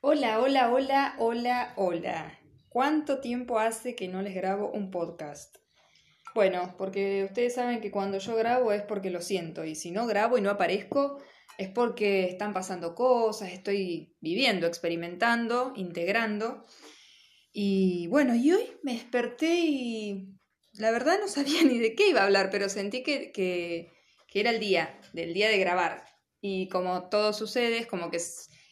Hola, hola, hola, hola, hola. ¿Cuánto tiempo hace que no les grabo un podcast? Bueno, porque ustedes saben que cuando yo grabo es porque lo siento y si no grabo y no aparezco es porque están pasando cosas, estoy viviendo, experimentando, integrando. Y bueno, y hoy me desperté y la verdad no sabía ni de qué iba a hablar, pero sentí que, que, era el día, del día de grabar. Y como todo sucede, es como que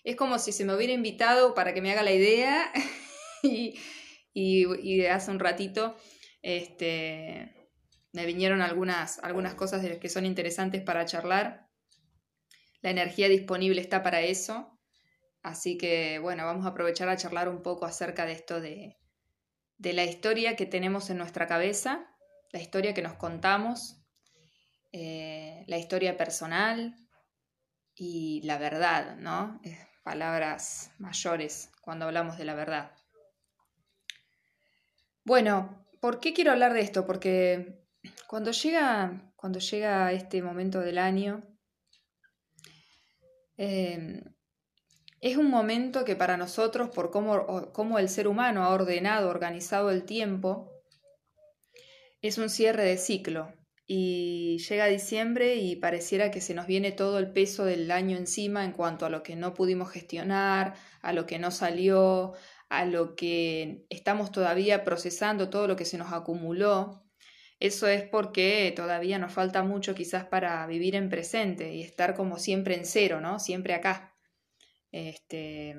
es, como si se me hubiera invitado para que me haga la idea y, y, hace un ratito este, me vinieron algunas, algunas cosas de las que son interesantes para charlar. La energía disponible está para eso. Así que bueno, vamos a aprovechar a charlar un poco acerca de esto de, de la historia que tenemos en nuestra cabeza, la historia que nos contamos, eh, la historia personal y la verdad, ¿no? Palabras mayores cuando hablamos de la verdad. Bueno, ¿por qué quiero hablar de esto? Porque cuando llega, cuando llega este momento del año, eh, es un momento que para nosotros, por cómo, cómo el ser humano ha ordenado, organizado el tiempo, es un cierre de ciclo y llega diciembre y pareciera que se nos viene todo el peso del año encima en cuanto a lo que no pudimos gestionar, a lo que no salió, a lo que estamos todavía procesando, todo lo que se nos acumuló. Eso es porque todavía nos falta mucho quizás para vivir en presente y estar como siempre en cero, ¿no? Siempre acá. Este...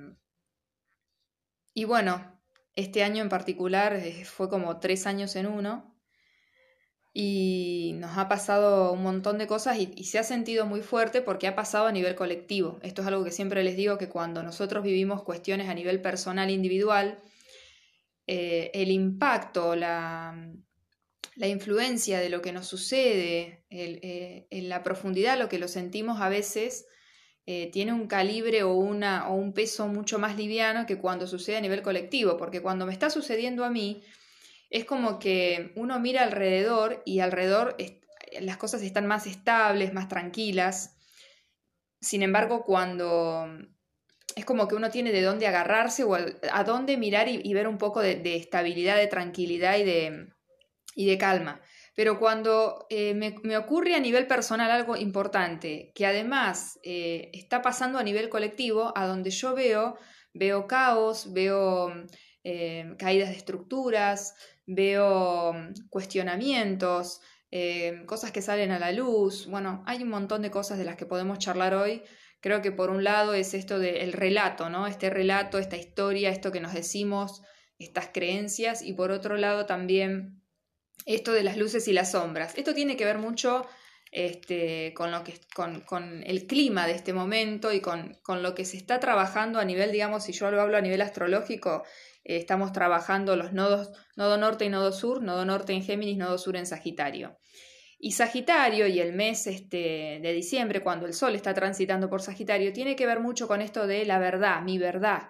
Y bueno, este año en particular eh, fue como tres años en uno y nos ha pasado un montón de cosas y, se ha sentido muy fuerte porque ha pasado a nivel colectivo. Esto es algo que siempre les digo que cuando nosotros vivimos cuestiones a nivel personal individual, eh, el impacto, la, la, influencia de lo que nos sucede, eh, en la profundidad, lo que lo sentimos a veces, eh, tiene un calibre o, una, o un peso mucho más liviano que cuando sucede a nivel colectivo, porque cuando me está sucediendo a mí, es como que uno mira alrededor y alrededor las cosas están más estables, más tranquilas. Sin embargo, cuando es como que uno tiene de dónde agarrarse o a dónde mirar y, ver un poco de, estabilidad, de tranquilidad y de, y de calma. Pero cuando eh, me, ocurre a nivel personal algo importante, que además eh, está pasando a nivel colectivo, a donde yo veo, veo caos, veo eh, caídas de estructuras, veo mm, cuestionamientos, eh, cosas que salen a la luz. Bueno, hay un montón de cosas de las que podemos charlar hoy. Creo que por un lado es esto del relato, ¿no? Este relato, esta historia, esto que nos decimos, estas creencias, y por otro lado también esto de las luces y las sombras. Esto tiene que ver mucho este, con, lo que, con, con, el clima de este momento y con, con, lo que se está trabajando a nivel, digamos, si yo lo hablo a nivel astrológico, estamos trabajando los nodos, nodo norte y nodo sur, nodo norte en Géminis, nodo sur en Sagitario. Y Sagitario y el mes este, de diciembre, cuando el Sol está transitando por Sagitario, tiene que ver mucho con esto de la verdad, mi verdad,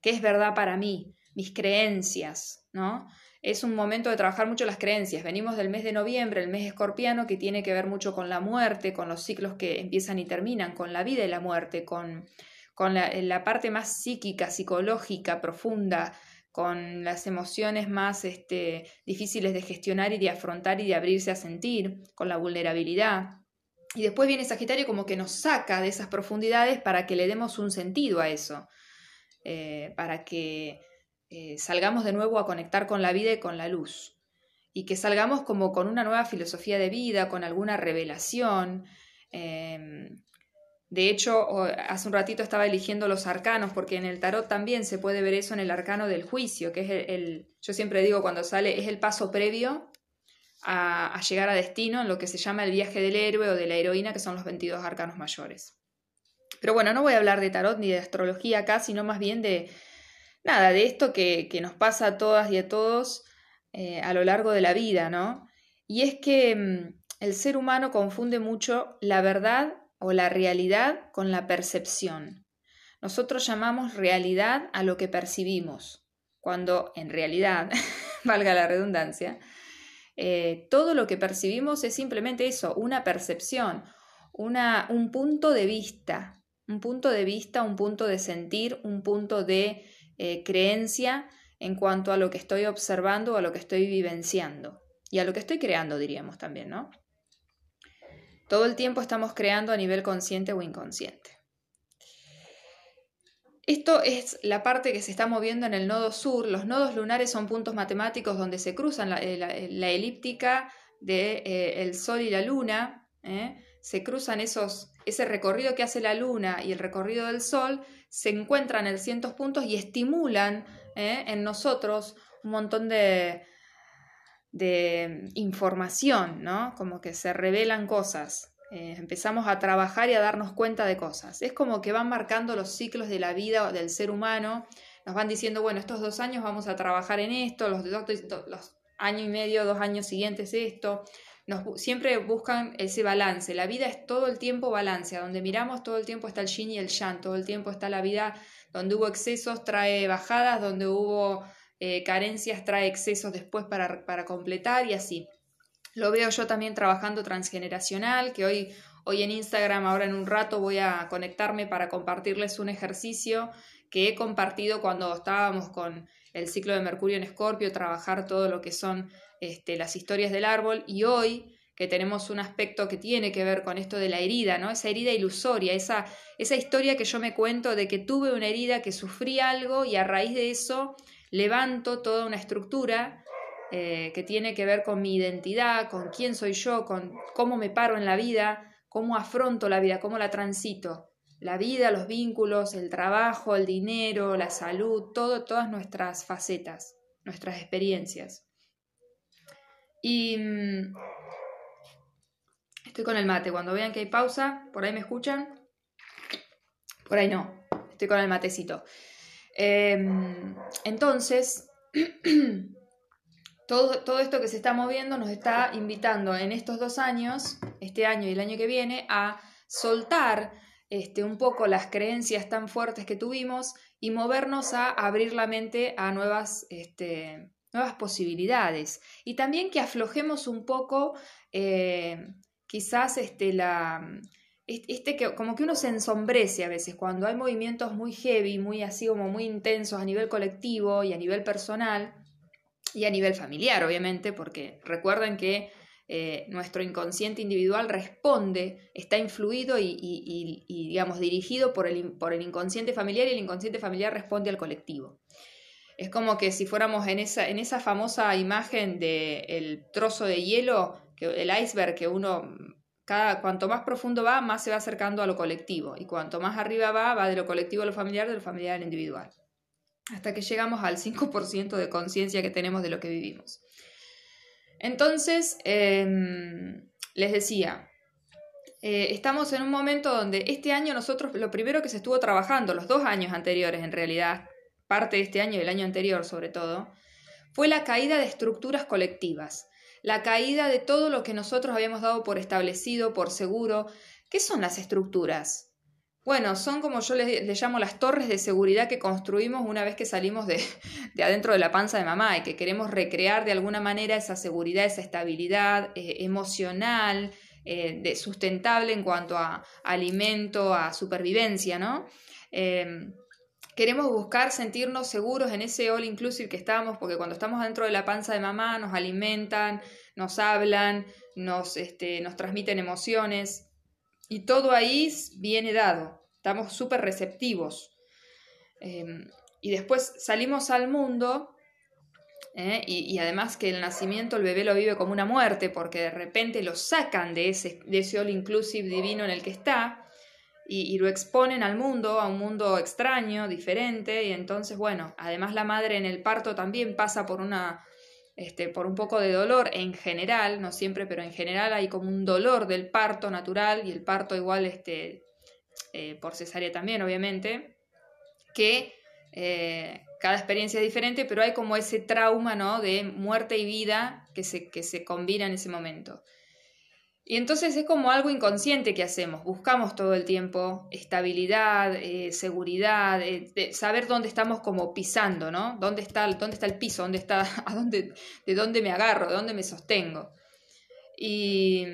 qué es verdad para mí, mis creencias, ¿no? Es un momento de trabajar mucho las creencias. Venimos del mes de noviembre, el mes escorpiano, que tiene que ver mucho con la muerte, con los ciclos que empiezan y terminan, con la vida y la muerte, con, con la parte más psíquica, psicológica, profunda, con las emociones más este, difíciles de gestionar y de afrontar y de abrirse a sentir, con la vulnerabilidad. Y después viene Sagitario como que nos saca de esas profundidades para que le demos un sentido a eso, eh, para que eh, salgamos de nuevo a conectar con la vida y con la luz, y que salgamos como con una nueva filosofía de vida, con alguna revelación, em, de hecho, hace un ratito estaba eligiendo los arcanos, porque en el tarot también se puede ver eso en el arcano del juicio, que es el, yo siempre digo cuando sale, es el paso previo a, llegar a destino en lo que se llama el viaje del héroe o de la heroína, que son los 22 arcanos mayores. Pero bueno, no voy a hablar de tarot ni de astrología acá, sino más bien de nada, de esto que, nos pasa a todas y a todos eh, a lo largo de la vida, ¿no? Y es que mm, el ser humano confunde mucho la verdad o la realidad con la percepción. Nosotros llamamos realidad a lo que percibimos, cuando en realidad, valga la redundancia, eh, todo lo que percibimos es simplemente eso, una percepción, una, un punto de vista. un punto de vista, un punto de sentir, un punto de eh, creencia en cuanto a lo que estoy observando o a lo que estoy vivenciando y a lo que estoy creando, diríamos también, ¿no? Todo el tiempo estamos creando a nivel consciente o inconsciente. Esto es la parte que se está moviendo en el nodo sur. Los nodos lunares son puntos matemáticos donde se cruzan la, elíptica del de, eh, Sol y la Luna. ¿eh? Se cruzan esos, ese recorrido que hace la Luna y el recorrido del Sol, se encuentran en cientos puntos y estimulan ¿eh? en nosotros un montón de, de información, ¿no? Como que se revelan cosas. Eh, empezamos a trabajar y a darnos cuenta de cosas. Es como que van marcando los ciclos de la vida del ser humano. Nos van diciendo, bueno, estos dos años vamos a trabajar en esto, los, los año y medio, dos años siguientes esto. Nos, siempre buscan ese balance. La vida es todo el tiempo balance. Donde miramos todo el tiempo está el yin y el yang. Todo el tiempo está la vida donde hubo excesos, trae bajadas, donde hubo eh, carencias, trae excesos después para, para completar y así. Lo veo yo también trabajando transgeneracional, que hoy, hoy en Instagram, ahora en un rato voy a conectarme para compartirles un ejercicio que he compartido cuando estábamos con el ciclo de Mercurio en Escorpio, trabajar todo lo que son este, las historias del árbol y hoy que tenemos un aspecto que tiene que ver con esto de la herida, ¿no? Esa herida ilusoria, esa, esa historia que yo me cuento de que tuve una herida, que sufrí algo y a raíz de eso levanto toda una estructura eh, que tiene que ver con mi identidad, con quién soy yo, con cómo me paro en la vida, cómo afronto la vida, cómo la transito. La vida, los vínculos, el trabajo, el dinero, la salud, todo, todas nuestras facetas, nuestras experiencias. Y mm, estoy con el mate. Cuando vean que hay pausa, por ahí me escuchan. Por ahí no. Estoy con el matecito. Em, entonces, todo, esto que se está moviendo nos está invitando en estos dos años, este año y el año que viene, a soltar este, un poco las creencias tan fuertes que tuvimos y movernos a abrir la mente a nuevas, este, nuevas posibilidades. Y también que aflojemos un poco eh, quizás este, la, este que como que uno se ensombrece a veces cuando hay movimientos muy heavy, muy así como muy intensos a nivel colectivo y a nivel personal y a nivel familiar, obviamente, porque recuerden que eh, nuestro inconsciente individual responde, está influido y, digamos, dirigido por el, por el, inconsciente familiar y el inconsciente familiar responde al colectivo. Es como que si fuéramos en esa, en esa famosa imagen del trozo de hielo, que, el iceberg que uno, cada, cuanto más profundo va, más se va acercando a lo colectivo, y cuanto más arriba va, va de lo colectivo a lo familiar, de lo familiar al individual. Hasta que llegamos al 5% de conciencia que tenemos de lo que vivimos. Entonces, em, les decía, eh, estamos en un momento donde este año nosotros, lo primero que se estuvo trabajando, los dos años anteriores en realidad, parte de este año y el año anterior sobre todo, fue la caída de estructuras colectivas, la caída de todo lo que nosotros habíamos dado por establecido, por seguro. ¿Qué son las estructuras? Bueno, son como yo les, llamo las torres de seguridad que construimos una vez que salimos de, adentro de la panza de mamá y que queremos recrear de alguna manera esa seguridad, esa estabilidad eh, emocional, eh, de, sustentable en cuanto a, alimento, a supervivencia, ¿no? Em, queremos buscar sentirnos seguros en ese all inclusive que estamos, porque cuando estamos dentro de la panza de mamá nos alimentan, nos hablan, nos, este, nos transmiten emociones. Y todo ahí viene dado, estamos súper receptivos. Em, y después salimos al mundo ¿eh? y, además que el nacimiento el bebé lo vive como una muerte porque de repente lo sacan de ese, de ese all inclusive divino en el que está y, lo exponen al mundo, a un mundo extraño, diferente y entonces bueno, además la madre en el parto también pasa por una este, por un poco de dolor en general, no siempre, pero en general hay como un dolor del parto natural y el parto igual este, eh, por cesárea también, obviamente, que eh, cada experiencia es diferente, pero hay como ese trauma ¿no? de muerte y vida que se, que se combina en ese momento. Y entonces es como algo inconsciente que hacemos, buscamos todo el tiempo estabilidad, eh, seguridad, eh, saber dónde estamos como pisando, ¿no? ¿Dónde está, dónde está el piso? ¿Dónde está, a dónde, ¿De dónde me agarro? ¿De dónde me sostengo? Y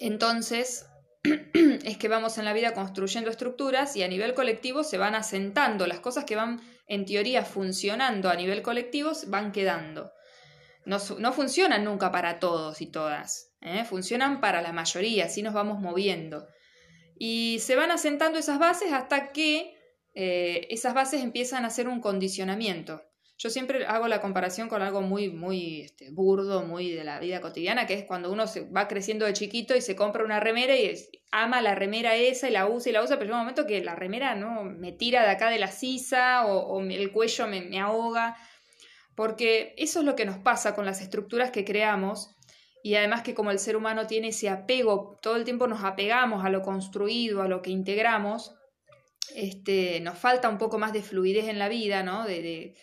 entonces es que vamos en la vida construyendo estructuras y a nivel colectivo se van asentando. Las cosas que van en teoría funcionando a nivel colectivo van quedando. No, funcionan nunca para todos y todas, ¿eh? funcionan para la mayoría, así nos vamos moviendo. Y se van asentando esas bases hasta que eh, esas bases empiezan a hacer un condicionamiento. Yo siempre hago la comparación con algo muy, muy este, burdo, muy de la vida cotidiana, que es cuando uno se va creciendo de chiquito y se compra una remera y ama la remera esa y la usa y la usa, pero llega un momento que la remera no me tira de acá de la sisa o, el cuello me, me ahoga, porque eso es lo que nos pasa con las estructuras que creamos y además que como el ser humano tiene ese apego, todo el tiempo nos apegamos a lo construido, a lo que integramos, este, nos falta un poco más de fluidez en la vida, ¿no? de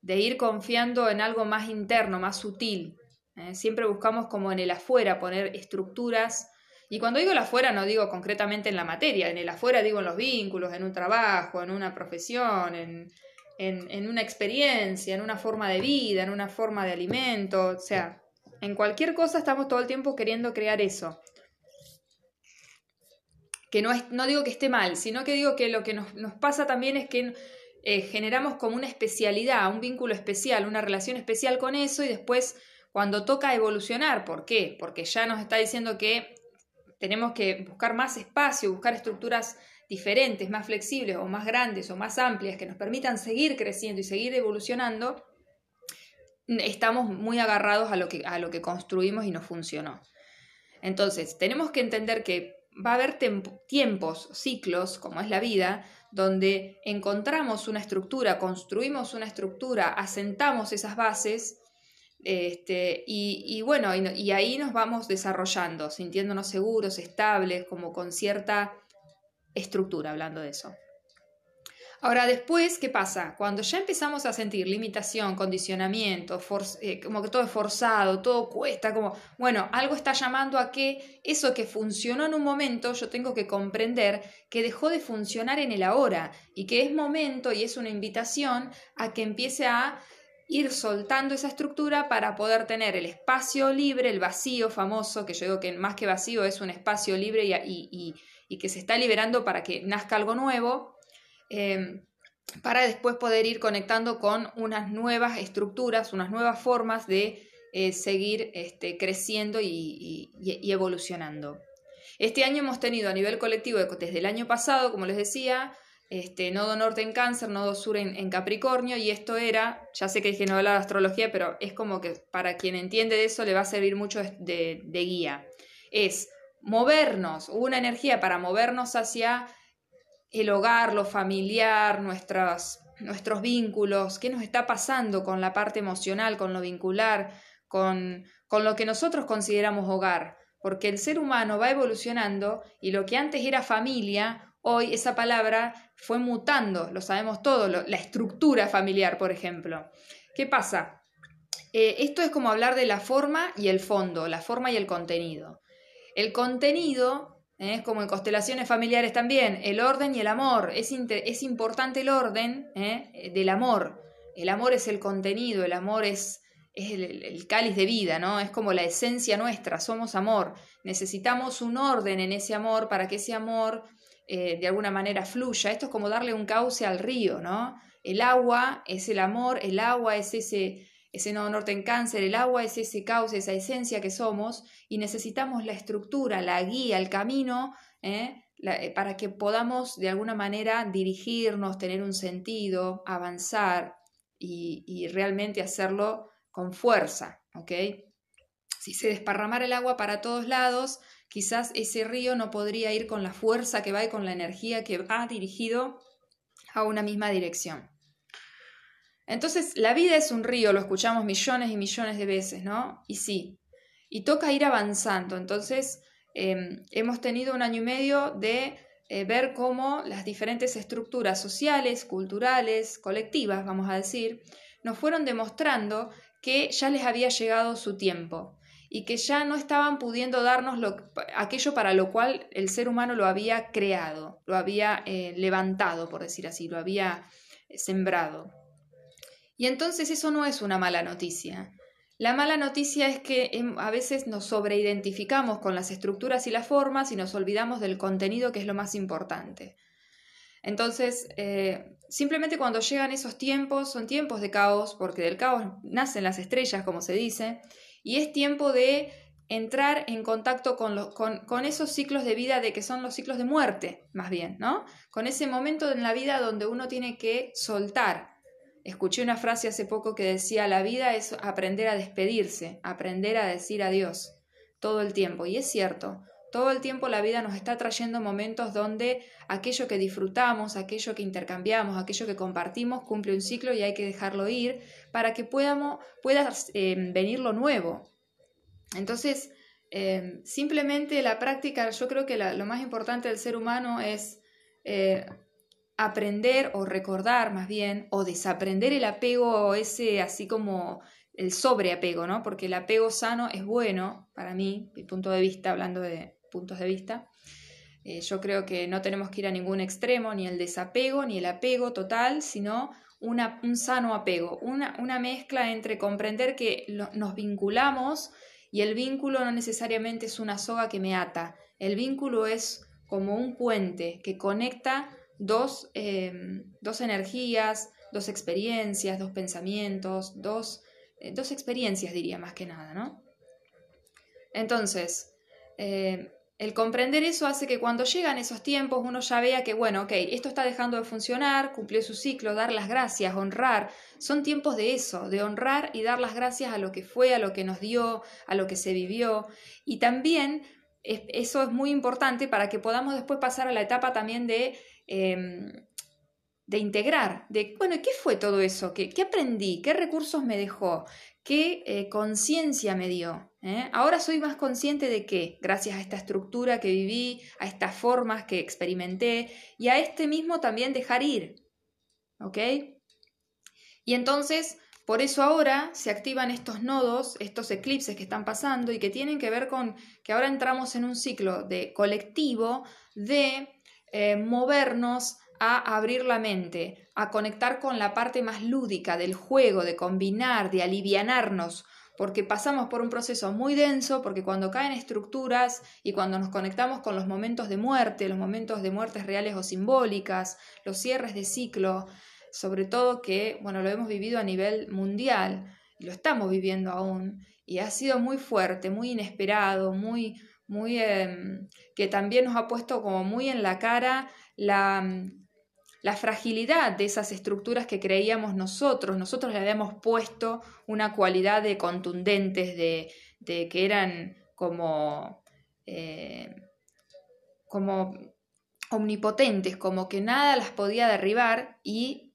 de ir confiando en algo más interno, más sutil. ¿eh? Siempre buscamos como en el afuera poner estructuras. Y cuando digo el afuera no digo concretamente en la materia, en el afuera digo en los vínculos, en un trabajo, en una profesión, en, en una experiencia, en una forma de vida, en una forma de alimento. O sea, en cualquier cosa estamos todo el tiempo queriendo crear eso que no, es, no digo que esté mal, sino que digo que lo que nos, nos, pasa también es que eh, generamos como una especialidad, un vínculo especial, una relación especial con eso y después cuando toca evolucionar, ¿por qué? Porque ya nos está diciendo que tenemos que buscar más espacio, buscar estructuras diferentes, más flexibles o más grandes o más amplias que nos permitan seguir creciendo y seguir evolucionando, estamos muy agarrados a lo que, a lo que construimos y no funcionó. Entonces, tenemos que entender que va a haber tiempos, ciclos, como es la vida, donde encontramos una estructura, construimos una estructura, asentamos esas bases, este, y, bueno, y, ahí nos vamos desarrollando, sintiéndonos seguros, estables, como con cierta estructura, hablando de eso. Ahora, después, ¿qué pasa? Cuando ya empezamos a sentir limitación, condicionamiento, eh, como que todo es forzado, todo cuesta, como, bueno, algo está llamando a que eso que funcionó en un momento, yo tengo que comprender que dejó de funcionar en el ahora y que es momento y es una invitación a que empiece a ir soltando esa estructura para poder tener el espacio libre, el vacío famoso, que yo digo que más que vacío es un espacio libre y, y que se está liberando para que nazca algo nuevo Em, para después poder ir conectando con unas nuevas estructuras, unas nuevas formas de eh, seguir este, creciendo y, evolucionando. Este año hemos tenido a nivel colectivo, desde el año pasado, como les decía, este, nodo norte en cáncer, nodo sur en, Capricornio, y esto era, ya sé que dije no hablar de astrología, pero es como que para quien entiende de eso le va a servir mucho de, de guía. Es movernos, una energía para movernos hacia el hogar, lo familiar, nuestros, nuestros vínculos, qué nos está pasando con la parte emocional, con lo vincular, con, con lo que nosotros consideramos hogar, porque el ser humano va evolucionando y lo que antes era familia, hoy esa palabra fue mutando, lo sabemos todo, la estructura familiar, por ejemplo. ¿Qué pasa? Eh, esto es como hablar de la forma y el fondo, la forma y el contenido. El contenido ¿eh? como en constelaciones familiares también, el orden y el amor. Es, es importante el orden ¿eh? del amor. El amor es el contenido, el amor es, es el, cáliz de vida, ¿no? Es como la esencia nuestra, somos amor. Necesitamos un orden en ese amor para que ese amor eh, de alguna manera fluya. Esto es como darle un cauce al río, ¿no? El agua es el amor, el agua es ese ese nodo norte en cáncer, el agua es ese cauce, esa esencia que somos y necesitamos la estructura, la guía, el camino ¿eh? Eh, para que podamos de alguna manera dirigirnos, tener un sentido, avanzar y, realmente hacerlo con fuerza. ¿ok? Si se desparramara el agua para todos lados, quizás ese río no podría ir con la fuerza que va y con la energía que va dirigido a una misma dirección. Entonces, la vida es un río, lo escuchamos millones y millones de veces, ¿no? Y sí, y toca ir avanzando. Entonces, em, hemos tenido un año y medio de eh, ver cómo las diferentes estructuras sociales, culturales, colectivas, vamos a decir, nos fueron demostrando que ya les había llegado su tiempo y que ya no estaban pudiendo darnos aquello para lo cual el ser humano lo había creado, lo había eh, levantado, por decir así, lo había eh, sembrado. Y entonces eso no es una mala noticia. La mala noticia es que em, a veces nos sobreidentificamos con las estructuras y las formas y nos olvidamos del contenido que es lo más importante. Entonces, eh, simplemente cuando llegan esos tiempos, son tiempos de caos, porque del caos nacen las estrellas, como se dice, y es tiempo de entrar en contacto con, con, esos ciclos de vida de que son los ciclos de muerte, más bien, ¿no? Con ese momento en la vida donde uno tiene que soltar, Escuché una frase hace poco que decía, la vida es aprender a despedirse, aprender a decir adiós todo el tiempo. Y es cierto, todo el tiempo la vida nos está trayendo momentos donde aquello que disfrutamos, aquello que intercambiamos, aquello que compartimos cumple un ciclo y hay que dejarlo ir para que podamos, pueda eh, venir lo nuevo. Entonces, eh, simplemente la práctica, yo creo que lo más importante del ser humano es eh, aprender o recordar más bien o desaprender el apego ese así como el sobreapego, ¿no? Porque el apego sano es bueno para mí, mi punto de vista, hablando de puntos de vista. Eh, yo creo que no tenemos que ir a ningún extremo, ni el desapego, ni el apego total, sino una, un sano apego, una, una mezcla entre comprender que nos vinculamos y el vínculo no necesariamente es una soga que me ata, el vínculo es como un puente que conecta Em, dos, energías, dos experiencias, dos pensamientos, dos, eh, dos, experiencias diría más que nada, ¿no? Entonces, em, el comprender eso hace que cuando llegan esos tiempos uno ya vea que, bueno, ok, esto está dejando de funcionar, cumplió su ciclo, dar las gracias, honrar. Son tiempos de eso, de honrar y dar las gracias a lo que fue, a lo que nos dio, a lo que se vivió. Y también eso es muy importante para que podamos después pasar a la etapa también de Em, de integrar, de, bueno, ¿qué fue todo eso? ¿Qué, qué aprendí? ¿Qué recursos me dejó? ¿Qué eh, conciencia me dio? ¿Eh? Ahora soy más consciente de qué, gracias a esta estructura que viví, a estas formas que experimenté y a este mismo también dejar ir. ¿Ok? Y entonces, por eso ahora se activan estos nodos, estos eclipses que están pasando y que tienen que ver con que ahora entramos en un ciclo de colectivo de eh, movernos a abrir la mente, a conectar con la parte más lúdica del juego, de combinar, de alivianarnos, porque pasamos por un proceso muy denso, porque cuando caen estructuras y cuando nos conectamos con los momentos de muerte, los momentos de muertes reales o simbólicas, los cierres de ciclo, sobre todo que, bueno, lo hemos vivido a nivel mundial, lo estamos viviendo aún, y ha sido muy fuerte, muy inesperado, muy, muy, em, que también nos ha puesto como muy en la cara la, mm, la fragilidad de esas estructuras que creíamos nosotros. Nosotros le habíamos puesto una cualidad de contundentes, de, de que eran como, eh, como omnipotentes, como que nada las podía derribar y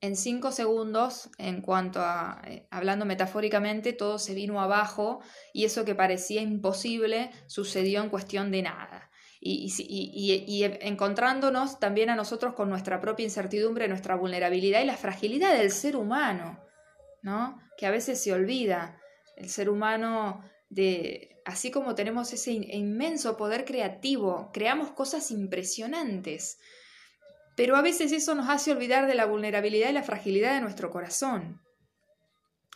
en cinco segundos, en cuanto a, eh, hablando metafóricamente, todo se vino abajo y eso que parecía imposible sucedió en cuestión de nada. Y, y, encontrándonos también a nosotros con nuestra propia incertidumbre, nuestra vulnerabilidad y la fragilidad del ser humano, ¿no? Que a veces se olvida. El ser humano, de, así como tenemos ese inmenso poder creativo, creamos cosas impresionantes pero a veces eso nos hace olvidar de la vulnerabilidad y la fragilidad de nuestro corazón.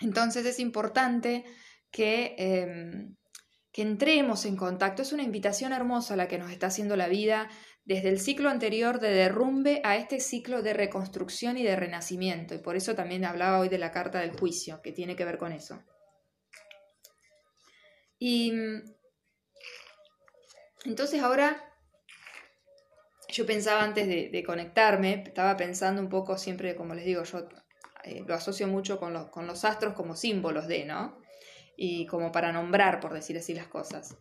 Entonces es importante que, em, que entremos en contacto. Es una invitación hermosa la que nos está haciendo la vida desde el ciclo anterior de derrumbe a este ciclo de reconstrucción y de renacimiento. Y por eso también hablaba hoy de la carta del juicio, que tiene que ver con eso. Y entonces ahora yo pensaba antes de, conectarme, estaba pensando un poco siempre, como les digo, yo eh, lo asocio mucho con los, con los astros como símbolos de, ¿no? Y como para nombrar, por decir así las cosas.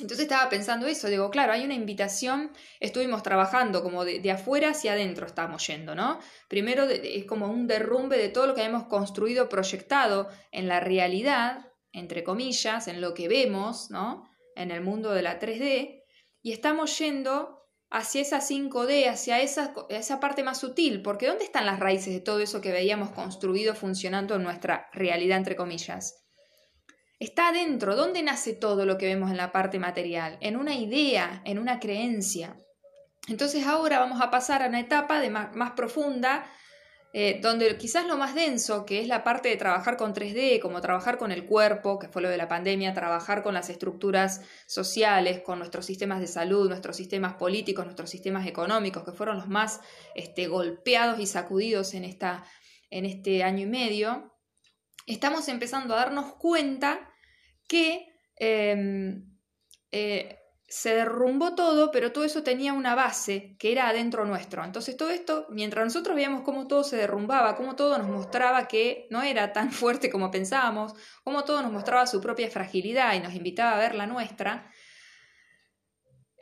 Entonces estaba pensando eso, digo, claro, hay una invitación, estuvimos trabajando como de, afuera hacia adentro, estamos yendo, ¿no? Primero es como un derrumbe de todo lo que hemos construido, proyectado en la realidad, entre comillas, en lo que vemos, ¿no? En el mundo de la 3D, y estamos yendo hacia esa 5D, hacia esa, esa parte más sutil, porque ¿dónde están las raíces de todo eso que veíamos construido funcionando en nuestra realidad, entre comillas? Está adentro, ¿dónde nace todo lo que vemos en la parte material? En una idea, en una creencia. Entonces ahora vamos a pasar a una etapa de más, profunda eh, donde quizás lo más denso, que es la parte de trabajar con 3D, como trabajar con el cuerpo, que fue lo de la pandemia, trabajar con las estructuras sociales, con nuestros sistemas de salud, nuestros sistemas políticos, nuestros sistemas económicos, que fueron los más este, golpeados y sacudidos en, esta, en este año y medio, estamos empezando a darnos cuenta que em, eh, se derrumbó todo, pero todo eso tenía una base que era adentro nuestro. Entonces todo esto, mientras nosotros veíamos cómo todo se derrumbaba, cómo todo nos mostraba que no era tan fuerte como pensábamos, cómo todo nos mostraba su propia fragilidad y nos invitaba a ver la nuestra,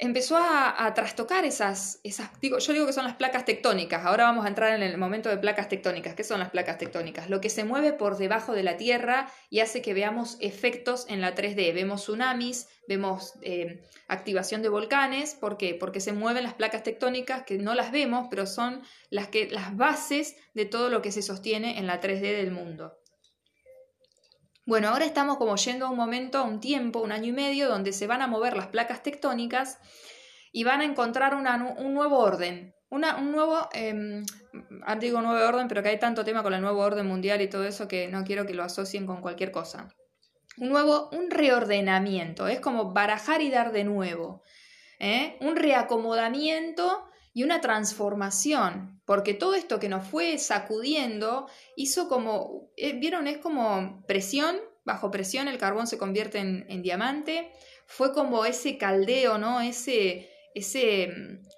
empezó a, trastocar esas, esas, digo, yo digo que son las placas tectónicas, ahora vamos a entrar en el momento de placas tectónicas. ¿Qué son las placas tectónicas? Lo que se mueve por debajo de la Tierra y hace que veamos efectos en la 3D. Vemos tsunamis, vemos eh, activación de volcanes, ¿por qué? Porque se mueven las placas tectónicas que no las vemos, pero son las, que, las bases de todo lo que se sostiene en la 3D del mundo. Bueno, ahora estamos como yendo a un momento, a un tiempo, un año y medio, donde se van a mover las placas tectónicas y van a encontrar un nuevo orden. un nuevo, eh, digo nuevo orden, pero que hay tanto tema con el nuevo orden mundial y todo eso que no quiero que lo asocien con cualquier cosa. Un nuevo, un reordenamiento, es como barajar y dar de nuevo. ¿eh? Un reacomodamiento y una transformación, porque todo esto que nos fue sacudiendo hizo como, eh, vieron, es como presión, bajo presión el carbón se convierte en, diamante, fue como ese caldeo, ¿no? Ese, ese,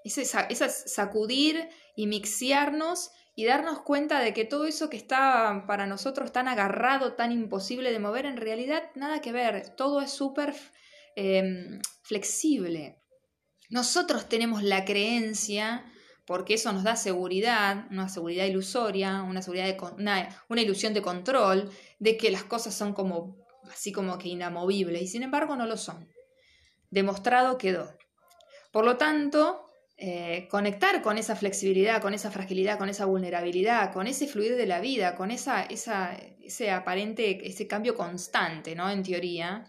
ese, sacudir y mixiarnos y darnos cuenta de que todo eso que está para nosotros tan agarrado, tan imposible de mover, en realidad nada que ver, todo es súper em, flexible. Nosotros tenemos la creencia, porque eso nos da seguridad, una seguridad ilusoria, una, seguridad de, una, ilusión de control, de que las cosas son como así como que inamovibles, y sin embargo no lo son. Demostrado quedó. Por lo tanto, eh, conectar con esa flexibilidad, con esa fragilidad, con esa vulnerabilidad, con ese fluir de la vida, con esa, esa, ese aparente, ese cambio constante, ¿no? En teoría.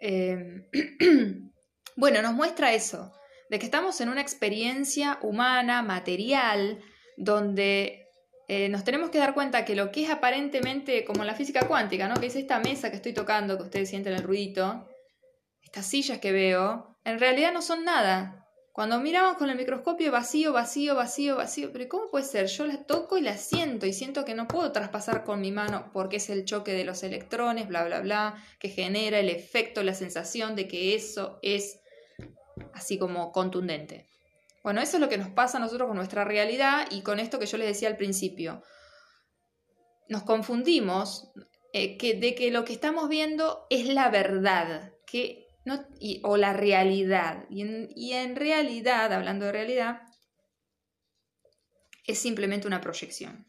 Eh, Bueno, nos muestra eso, de que estamos en una experiencia humana, material, donde eh, nos tenemos que dar cuenta que lo que es aparentemente como la física cuántica, ¿no? que es esta mesa que estoy tocando, que ustedes sienten el ruidito, estas sillas que veo, en realidad no son nada. Cuando miramos con el microscopio vacío, vacío, vacío, vacío, pero ¿cómo puede ser? Yo las toco y las siento y siento que no puedo traspasar con mi mano porque es el choque de los electrones, bla, bla, bla, que genera el efecto, la sensación de que eso es así como contundente. Bueno, eso es lo que nos pasa a nosotros con nuestra realidad y con esto que yo les decía al principio. Nos confundimos eh, que, de que lo que estamos viendo es la verdad que, no, o la realidad. Y en, y en realidad, hablando de realidad, es simplemente una proyección.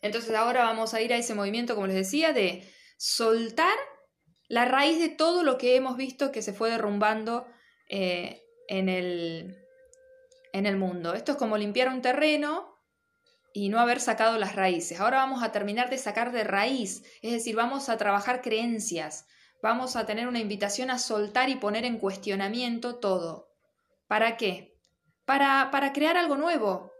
Entonces ahora vamos a ir a ese movimiento, como les decía, de soltar la raíz de todo lo que hemos visto que se fue derrumbando eh, en, el, en el mundo. Esto es como limpiar un terreno y no haber sacado las raíces. Ahora vamos a terminar de sacar de raíz, es decir, vamos a trabajar creencias, vamos a tener una invitación a soltar y poner en cuestionamiento todo. ¿Para qué? Para, para crear algo nuevo.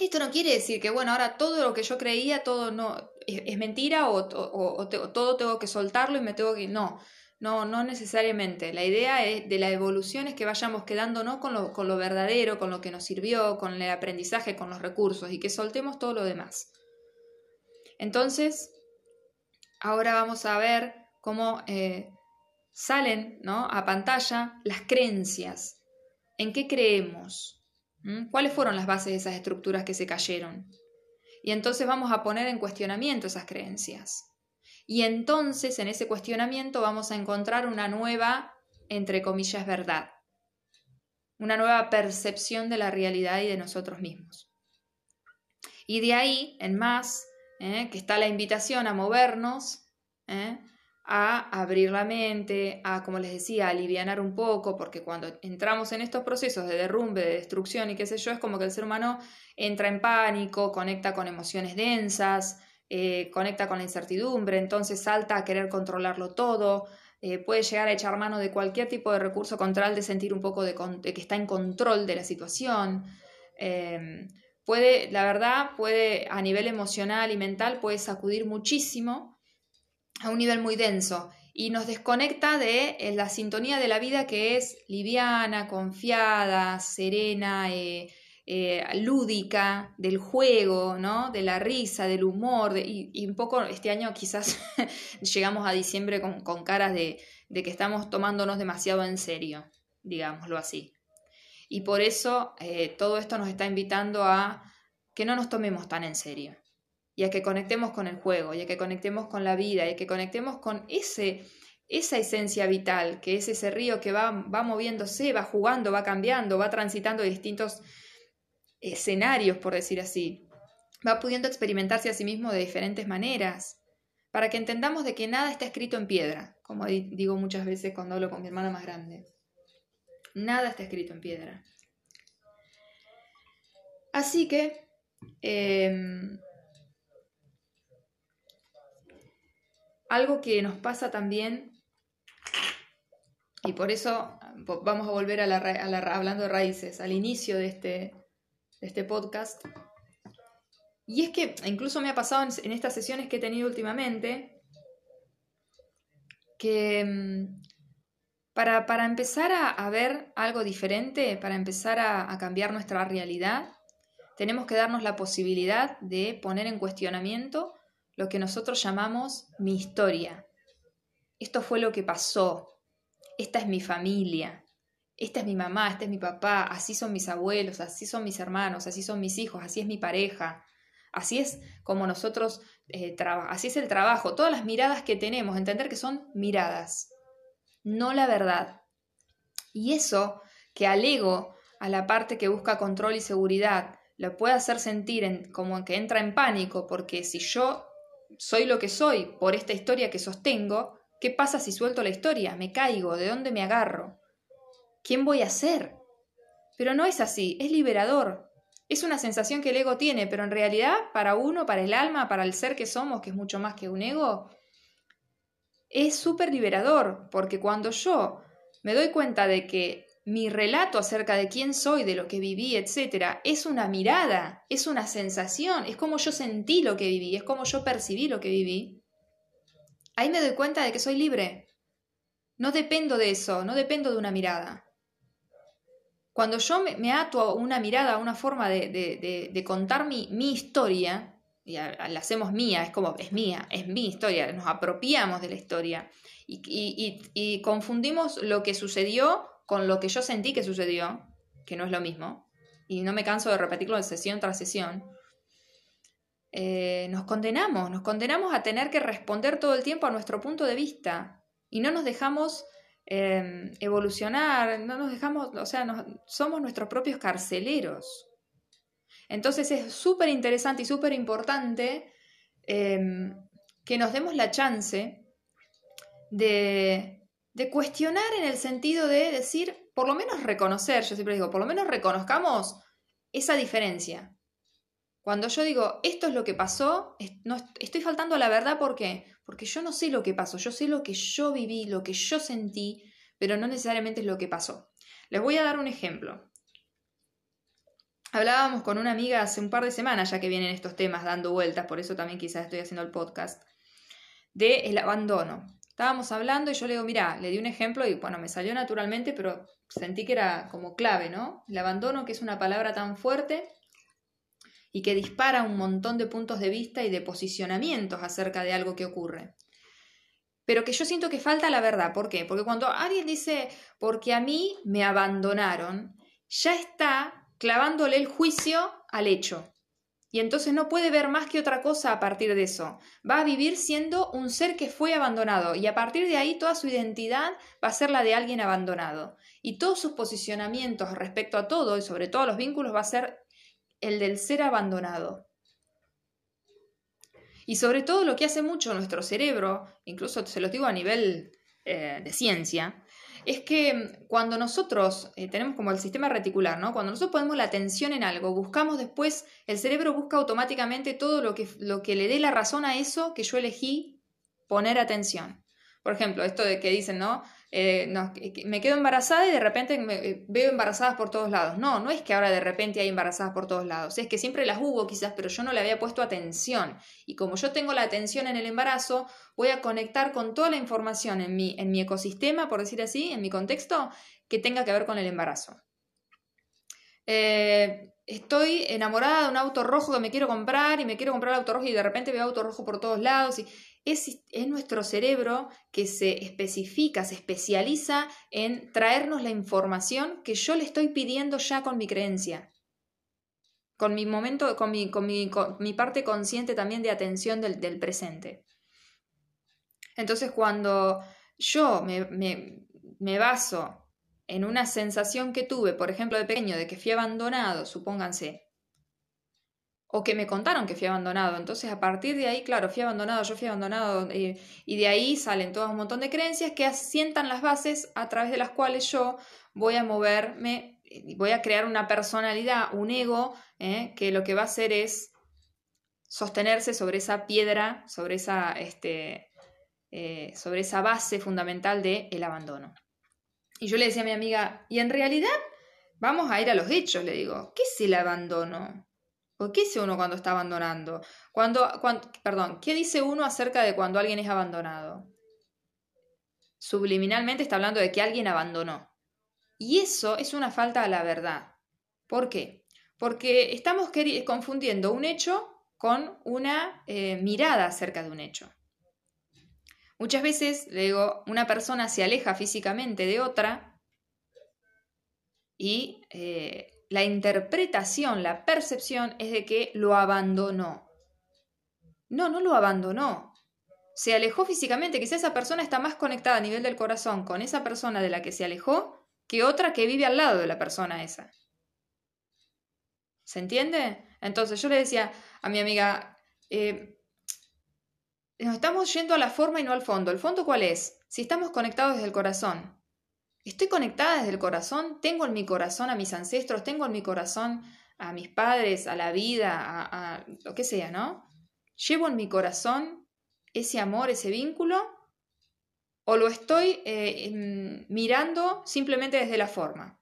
Esto no quiere decir que, bueno, ahora todo lo que yo creía, todo no, es, mentira o, todo tengo que soltarlo y me tengo que... No, no, no necesariamente. La idea de la evolución es que vayamos quedándonos con lo, con lo verdadero, con lo que nos sirvió, con el aprendizaje, con los recursos y que soltemos todo lo demás. Entonces, ahora vamos a ver cómo eh, salen ¿no? a pantalla las creencias. ¿En qué creemos? ¿Mm? ¿Cuáles fueron las bases de esas estructuras que se cayeron? Y entonces vamos a poner en cuestionamiento esas creencias. Y entonces en ese cuestionamiento vamos a encontrar una nueva, entre comillas, verdad. Una nueva percepción de la realidad y de nosotros mismos. Y de ahí, en más, ¿eh? que está la invitación a movernos, ¿eh? A abrir la mente, a, como les decía, a alivianar un poco, porque cuando entramos en estos procesos de derrumbe, de destrucción y qué sé yo, es como que el ser humano entra en pánico, conecta con emociones densas, eh, conecta con la incertidumbre, entonces salta a querer controlarlo todo, eh, puede llegar a echar mano de cualquier tipo de recurso contra de sentir un poco de, que está en control de la situación. Em, puede, la verdad, puede a nivel emocional y mental, puede sacudir muchísimo a un nivel muy denso y nos desconecta de eh, la sintonía de la vida que es liviana, confiada, serena, eh, eh, lúdica, del juego, ¿no? de la risa, del humor, y, un poco este año quizás llegamos a diciembre con, caras de, que estamos tomándonos demasiado en serio, digámoslo así. Y por eso todo esto nos está invitando a que no nos tomemos tan en serio y a que conectemos con el juego, y a que conectemos con la vida, y a que conectemos con ese, esa esencia vital, que es ese río que va, va moviéndose, va jugando, va cambiando, va transitando distintos escenarios, por decir así. Va pudiendo experimentarse a sí mismo de diferentes maneras, para que entendamos de que nada está escrito en piedra, como digo muchas veces cuando hablo con mi hermana más grande. Nada está escrito en piedra. Así que em, algo que nos pasa también, y por eso vamos a volver a la, hablando de raíces, al inicio de este, de este podcast, y es que incluso me ha pasado en, estas sesiones que he tenido últimamente, que mm, para, para empezar a, ver algo diferente, para empezar a cambiar nuestra realidad, tenemos que darnos la posibilidad de poner en cuestionamiento lo que nosotros llamamos mi historia. Esto fue lo que pasó. Esta es mi familia. Esta es mi mamá, este es mi papá, así son mis abuelos, así son mis hermanos, así son mis hijos, así es mi pareja. Así es como nosotros, eh, así es el trabajo, todas las miradas que tenemos, entender que son miradas, no la verdad. Y eso que al ego, a la parte que busca control y seguridad, lo puede hacer sentir como que entra en pánico, porque si yo soy lo que soy por esta historia que sostengo, ¿qué pasa si suelto la historia? Me caigo, ¿de dónde me agarro? ¿Quién voy a ser? Pero no es así, es liberador. Es una sensación que el ego tiene, pero en realidad para uno, para el alma, para el ser que somos, que es mucho más que un ego, es súper liberador, porque cuando yo me doy cuenta de que mi relato acerca de quién soy, de lo que viví, etc., es una mirada, es una sensación, es como yo sentí lo que viví, es como yo percibí lo que viví. Ahí me doy cuenta de que soy libre. No dependo de eso, no dependo de una mirada. Cuando yo me, ato a una mirada, a una forma de, contar mi, historia, y la hacemos mía, es como, es mía, es mi historia, nos apropiamos de la historia y confundimos lo que sucedió con lo que yo sentí que sucedió, que no es lo mismo, y no me canso de repetirlo de sesión tras sesión, eh, nos condenamos, nos condenamos a tener que responder todo el tiempo a nuestro punto de vista y no nos dejamos em, evolucionar, no nos dejamos, o sea, somos nuestros propios carceleros. Entonces es súper interesante y súper importante em, que nos demos la chance de, de cuestionar en el sentido de decir, por lo menos reconocer, yo siempre digo, por lo menos reconozcamos esa diferencia. Cuando yo digo, esto es lo que pasó, estoy faltando a la verdad, ¿por qué? Porque yo no sé lo que pasó, yo sé lo que yo viví, lo que yo sentí, pero no necesariamente es lo que pasó. Les voy a dar un ejemplo. Hablábamos con una amiga hace un par de semanas, ya que vienen estos temas dando vueltas, por eso también quizás estoy haciendo el podcast, de el abandono. Estábamos hablando y yo le digo, mira, le di un ejemplo y bueno, me salió naturalmente, pero sentí que era como clave, ¿no? El abandono, que es una palabra tan fuerte y que dispara un montón de puntos de vista y de posicionamientos acerca de algo que ocurre. Pero que yo siento que falta la verdad. ¿Por qué? Porque cuando alguien dice, porque a mí me abandonaron, ya está clavándole el juicio al hecho. Y entonces no puede ver más que otra cosa a partir de eso. Va a vivir siendo un ser que fue abandonado y a partir de ahí toda su identidad va a ser la de alguien abandonado. Y todos sus posicionamientos respecto a todo y sobre todo los vínculos va a ser el del ser abandonado. Y sobre todo lo que hace mucho nuestro cerebro, incluso se lo digo a nivel eh, de ciencia, es que cuando nosotros eh, tenemos como el sistema reticular, ¿no? Cuando nosotros ponemos la atención en algo, buscamos después, el cerebro busca automáticamente todo lo que, lo que le dé la razón a eso que yo elegí poner atención. Por ejemplo, esto de que dicen, ¿no? Eh, me quedo embarazada y de repente me, eh, veo embarazadas por todos lados. No, no es que ahora de repente hay embarazadas por todos lados, es que siempre las hubo quizás, pero yo no le había puesto atención. Y como yo tengo la atención en el embarazo, voy a conectar con toda la información en mi, en mi ecosistema, por decir así, en mi contexto, que tenga que ver con el embarazo. Eh, estoy enamorada de un auto rojo que me quiero comprar y me quiero comprar el auto rojo y de repente veo auto rojo por todos lados y es, nuestro cerebro que se especifica, se especializa en traernos la información que yo le estoy pidiendo ya con mi creencia. Con mi momento, con mi, con mi, parte consciente también de atención del, del presente. Entonces, cuando yo me, me, me baso en una sensación que tuve, por ejemplo, de pequeño, de que fui abandonado, supónganse, o que me contaron que fui abandonado. Entonces, a partir de ahí, claro, fui abandonado, yo fui abandonado, eh, y de ahí salen todo un montón de creencias que asientan las bases a través de las cuales yo voy a moverme, voy a crear una personalidad, un ego, eh, que lo que va a hacer es sostenerse sobre esa piedra, sobre esa, este, eh, sobre esa base fundamental del el abandono. Y yo le decía a mi amiga, y en realidad, vamos a ir a los hechos, le digo, ¿qué es el abandono? ¿O qué dice uno cuando está abandonando? Cuando, perdón, ¿qué dice uno acerca de cuando alguien es abandonado? Subliminalmente está hablando de que alguien abandonó. Y eso es una falta a la verdad. ¿Por qué? Porque estamos confundiendo un hecho con una eh, mirada acerca de un hecho. Muchas veces, le digo, una persona se aleja físicamente de otra y eh, la interpretación, la percepción es de que lo abandonó. No, no lo abandonó. Se alejó físicamente, quizá esa persona está más conectada a nivel del corazón con esa persona de la que se alejó que otra que vive al lado de la persona esa. ¿Se entiende? Entonces yo le decía a mi amiga, eh, nos estamos yendo a la forma y no al fondo. ¿El fondo cuál es? Si estamos conectados desde el corazón, Estoy conectada desde el corazón, tengo en mi corazón a mis ancestros, tengo en mi corazón a mis padres, a la vida, a, lo que sea, ¿no? ¿Llevo en mi corazón ese amor, ese vínculo? ¿O lo estoy eh, mirando simplemente desde la forma?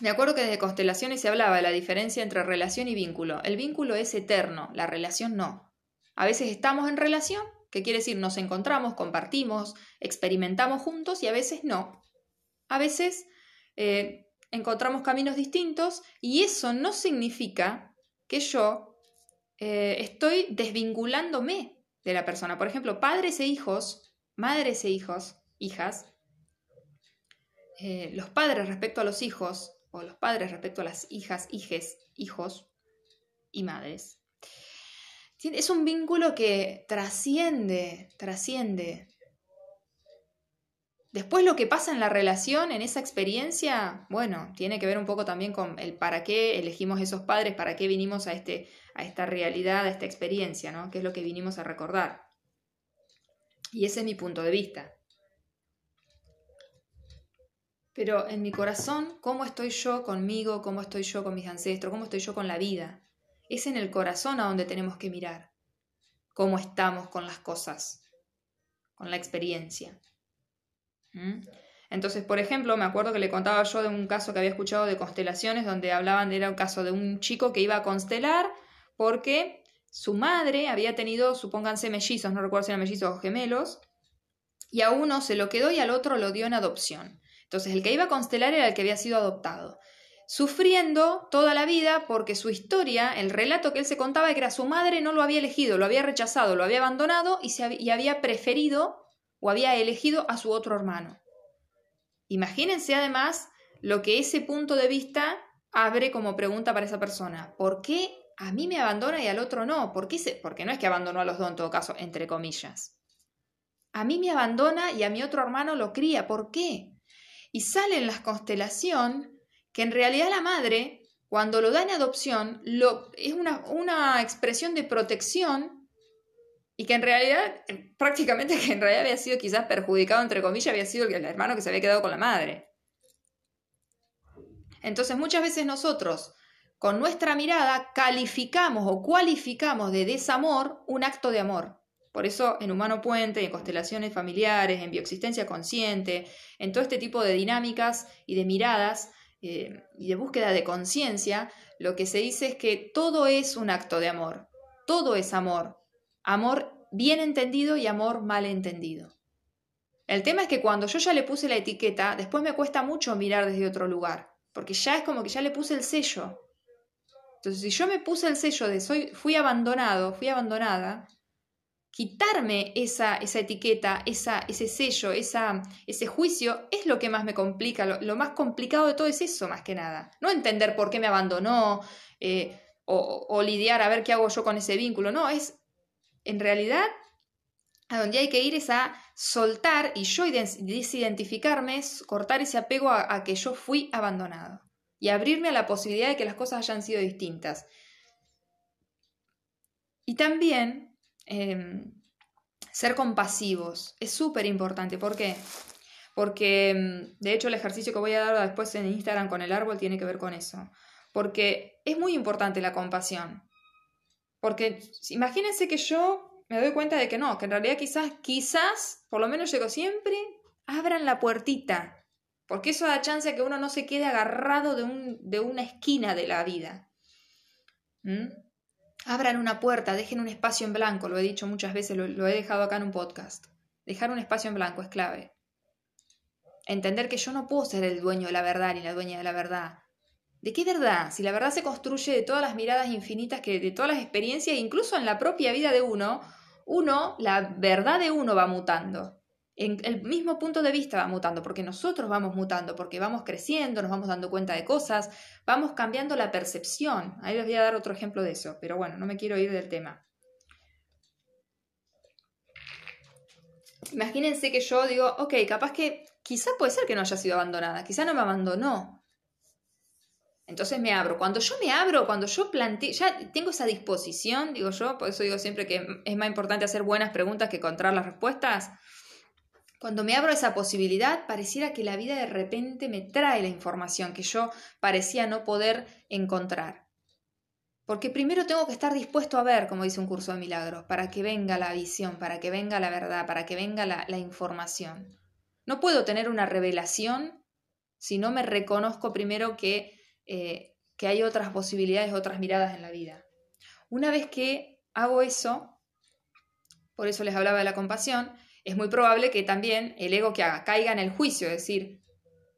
Me acuerdo que desde constelaciones se hablaba de la diferencia entre relación y vínculo. El vínculo es eterno, la relación no. A veces estamos en relación que quiere decir nos encontramos, compartimos, experimentamos juntos y a veces no. A veces eh, encontramos caminos distintos y eso no significa que yo eh, estoy desvinculándome de la persona. Por ejemplo, padres e hijos, madres e hijos, hijas, eh, los padres respecto a los hijos o los padres respecto a las hijas, hijes, hijos y madres es un vínculo que trasciende, trasciende. Después lo que pasa en la relación, en esa experiencia, bueno, tiene que ver un poco también con el para qué elegimos esos padres, para qué vinimos a, este, a esta realidad, a esta experiencia, ¿no? ¿Qué es lo que vinimos a recordar? Y ese es mi punto de vista. Pero en mi corazón, ¿cómo estoy yo conmigo? ¿Cómo estoy yo con mis ancestros? ¿Cómo estoy yo con la vida? Es en el corazón a donde tenemos que mirar cómo estamos con las cosas, con la experiencia. ¿Mm? Entonces, por ejemplo, me acuerdo que le contaba yo de un caso que había escuchado de constelaciones, donde hablaban, era un caso de un chico que iba a constelar porque su madre había tenido, supónganse, mellizos, no recuerdo si eran mellizos o gemelos, y a uno se lo quedó y al otro lo dio en adopción. Entonces, el que iba a constelar era el que había sido adoptado sufriendo toda la vida porque su historia, el relato que él se contaba, era que su madre no lo había elegido, lo había rechazado, lo había abandonado y, se había, preferido o había elegido a su otro hermano. Imagínense además lo que ese punto de vista abre como pregunta para esa persona. ¿Por qué a mí me abandona y al otro no? ¿Por qué se... Porque no es que abandonó a los dos en todo caso, entre comillas. A mí me abandona y a mi otro hermano lo cría. ¿Por qué? Y sale en la constelación que en realidad la madre, cuando lo da en adopción, lo, es una, una expresión de protección y que en realidad, prácticamente que en realidad había sido quizás perjudicado, entre comillas, había sido el hermano que se había quedado con la madre. Entonces muchas veces nosotros, con nuestra mirada, calificamos o cualificamos de desamor un acto de amor. Por eso en Humano Puente, en constelaciones familiares, en bioexistencia consciente, en todo este tipo de dinámicas y de miradas eh, y de búsqueda de conciencia, lo que se dice es que todo es un acto de amor, todo es amor, amor bien entendido y amor mal entendido. El tema es que cuando yo ya le puse la etiqueta, después me cuesta mucho mirar desde otro lugar, porque ya es como que ya le puse el sello. Entonces, si yo me puse el sello de soy, fui abandonado, fui abandonada, quitarme esa, esa etiqueta, esa, ese sello, esa, ese juicio, es lo que más me complica. Lo, más complicado de todo es eso, más que nada. No entender por qué me abandonó eh, o, o, lidiar a ver qué hago yo con ese vínculo. No, es en realidad a donde hay que ir es a soltar y yo desidentificarme, cortar ese apego a que yo fui abandonado y abrirme a la posibilidad de que las cosas hayan sido distintas. Y también Em, ser compasivos es súper importante. ¿Por qué? Porque, em, de hecho, el ejercicio que voy a dar después en Instagram con el árbol tiene que ver con eso. Porque es muy importante la compasión. Porque imagínense que yo me doy cuenta de que no, que en realidad quizás, quizás, por lo menos llego siempre, abran la puertita. Porque eso da chance a que uno no se quede agarrado de, un, de una esquina de la vida. ¿Mm? Abran una puerta, dejen un espacio en blanco, lo he dicho muchas veces, lo, he dejado acá en un podcast. Dejar un espacio en blanco es clave. Entender que yo no puedo ser el dueño de la verdad ni la dueña de la verdad. ¿De qué verdad? Si la verdad se construye de todas las miradas infinitas, que de todas las experiencias, incluso en la propia vida de uno, uno, la verdad de uno va mutando en el mismo punto de vista va mutando, porque nosotros vamos mutando, porque vamos creciendo, nos vamos dando cuenta de cosas, vamos cambiando la percepción. Ahí les voy a dar otro ejemplo de eso, pero bueno, no me quiero ir del tema. Imagínense que yo digo, ok, capaz que quizá puede ser que no haya sido abandonada, quizá no me abandonó. Entonces me abro. Cuando yo me abro, cuando yo planteo, ya tengo esa disposición, digo yo, por eso digo siempre que es más importante hacer buenas preguntas que encontrar las respuestas. Cuando me abro esa posibilidad, pareciera que la vida de repente me trae la información que yo parecía no poder encontrar. Porque primero tengo que estar dispuesto a ver, como dice un curso de milagros, para que venga la visión, para que venga la verdad, para que venga la, información. No puedo tener una revelación si no me reconozco primero que, eh, que hay otras posibilidades, otras miradas en la vida. Una vez que hago eso, por eso les hablaba de la compasión, es muy probable que también el ego que haga caiga en el juicio, es decir,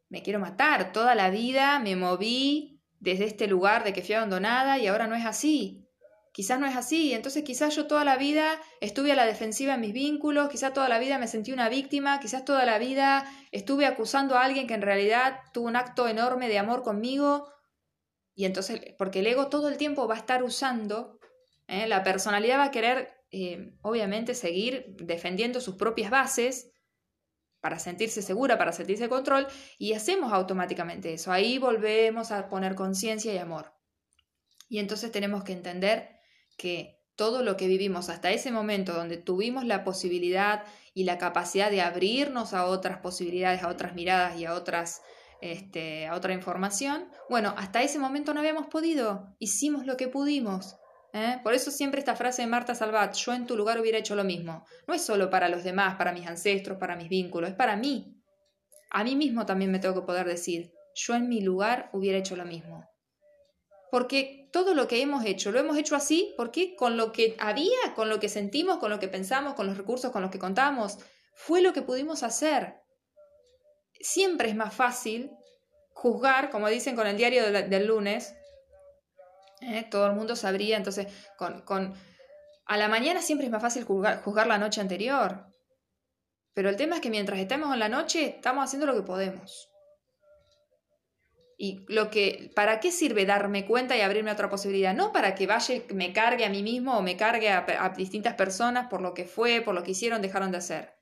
me quiero matar, toda la vida me moví desde este lugar de que fui abandonada y ahora no es así. Quizás no es así, entonces quizás yo toda la vida estuve a la defensiva en mis vínculos, quizás toda la vida me sentí una víctima, quizás toda la vida estuve acusando a alguien que en realidad tuvo un acto enorme de amor conmigo. Y entonces, porque el ego todo el tiempo va a estar usando, ¿eh? la personalidad va a querer eh, obviamente, seguir defendiendo sus propias bases para sentirse segura, para sentirse control, y hacemos automáticamente eso. Ahí volvemos a poner conciencia y amor. Y entonces tenemos que entender que todo lo que vivimos hasta ese momento donde tuvimos la posibilidad y la capacidad de abrirnos a otras posibilidades, a otras miradas y a otras este, a otra información, bueno, hasta ese momento no habíamos podido, hicimos lo que pudimos, ¿eh? Por eso siempre esta frase de Marta Salvat, yo en tu lugar hubiera hecho lo mismo. No es solo para los demás, para mis ancestros, para mis vínculos, es para mí. A mí mismo también me tengo que poder decir, yo en mi lugar hubiera hecho lo mismo. Porque todo lo que hemos hecho, lo hemos hecho así, porque con lo que había, con lo que sentimos, con lo que pensamos, con los recursos con los que contamos, fue lo que pudimos hacer. Siempre es más fácil juzgar, como dicen con el diario del lunes, ¿eh? todo el mundo sabría, entonces, con, con, a la mañana siempre es más fácil juzgar, la noche anterior. Pero el tema es que mientras estemos en la noche, estamos haciendo lo que podemos. Y lo que, ¿para qué sirve darme cuenta y abrirme a otra posibilidad? No para que vaya me cargue a mí mismo o me cargue a, a, distintas personas por lo que fue, por lo que hicieron, dejaron de hacer.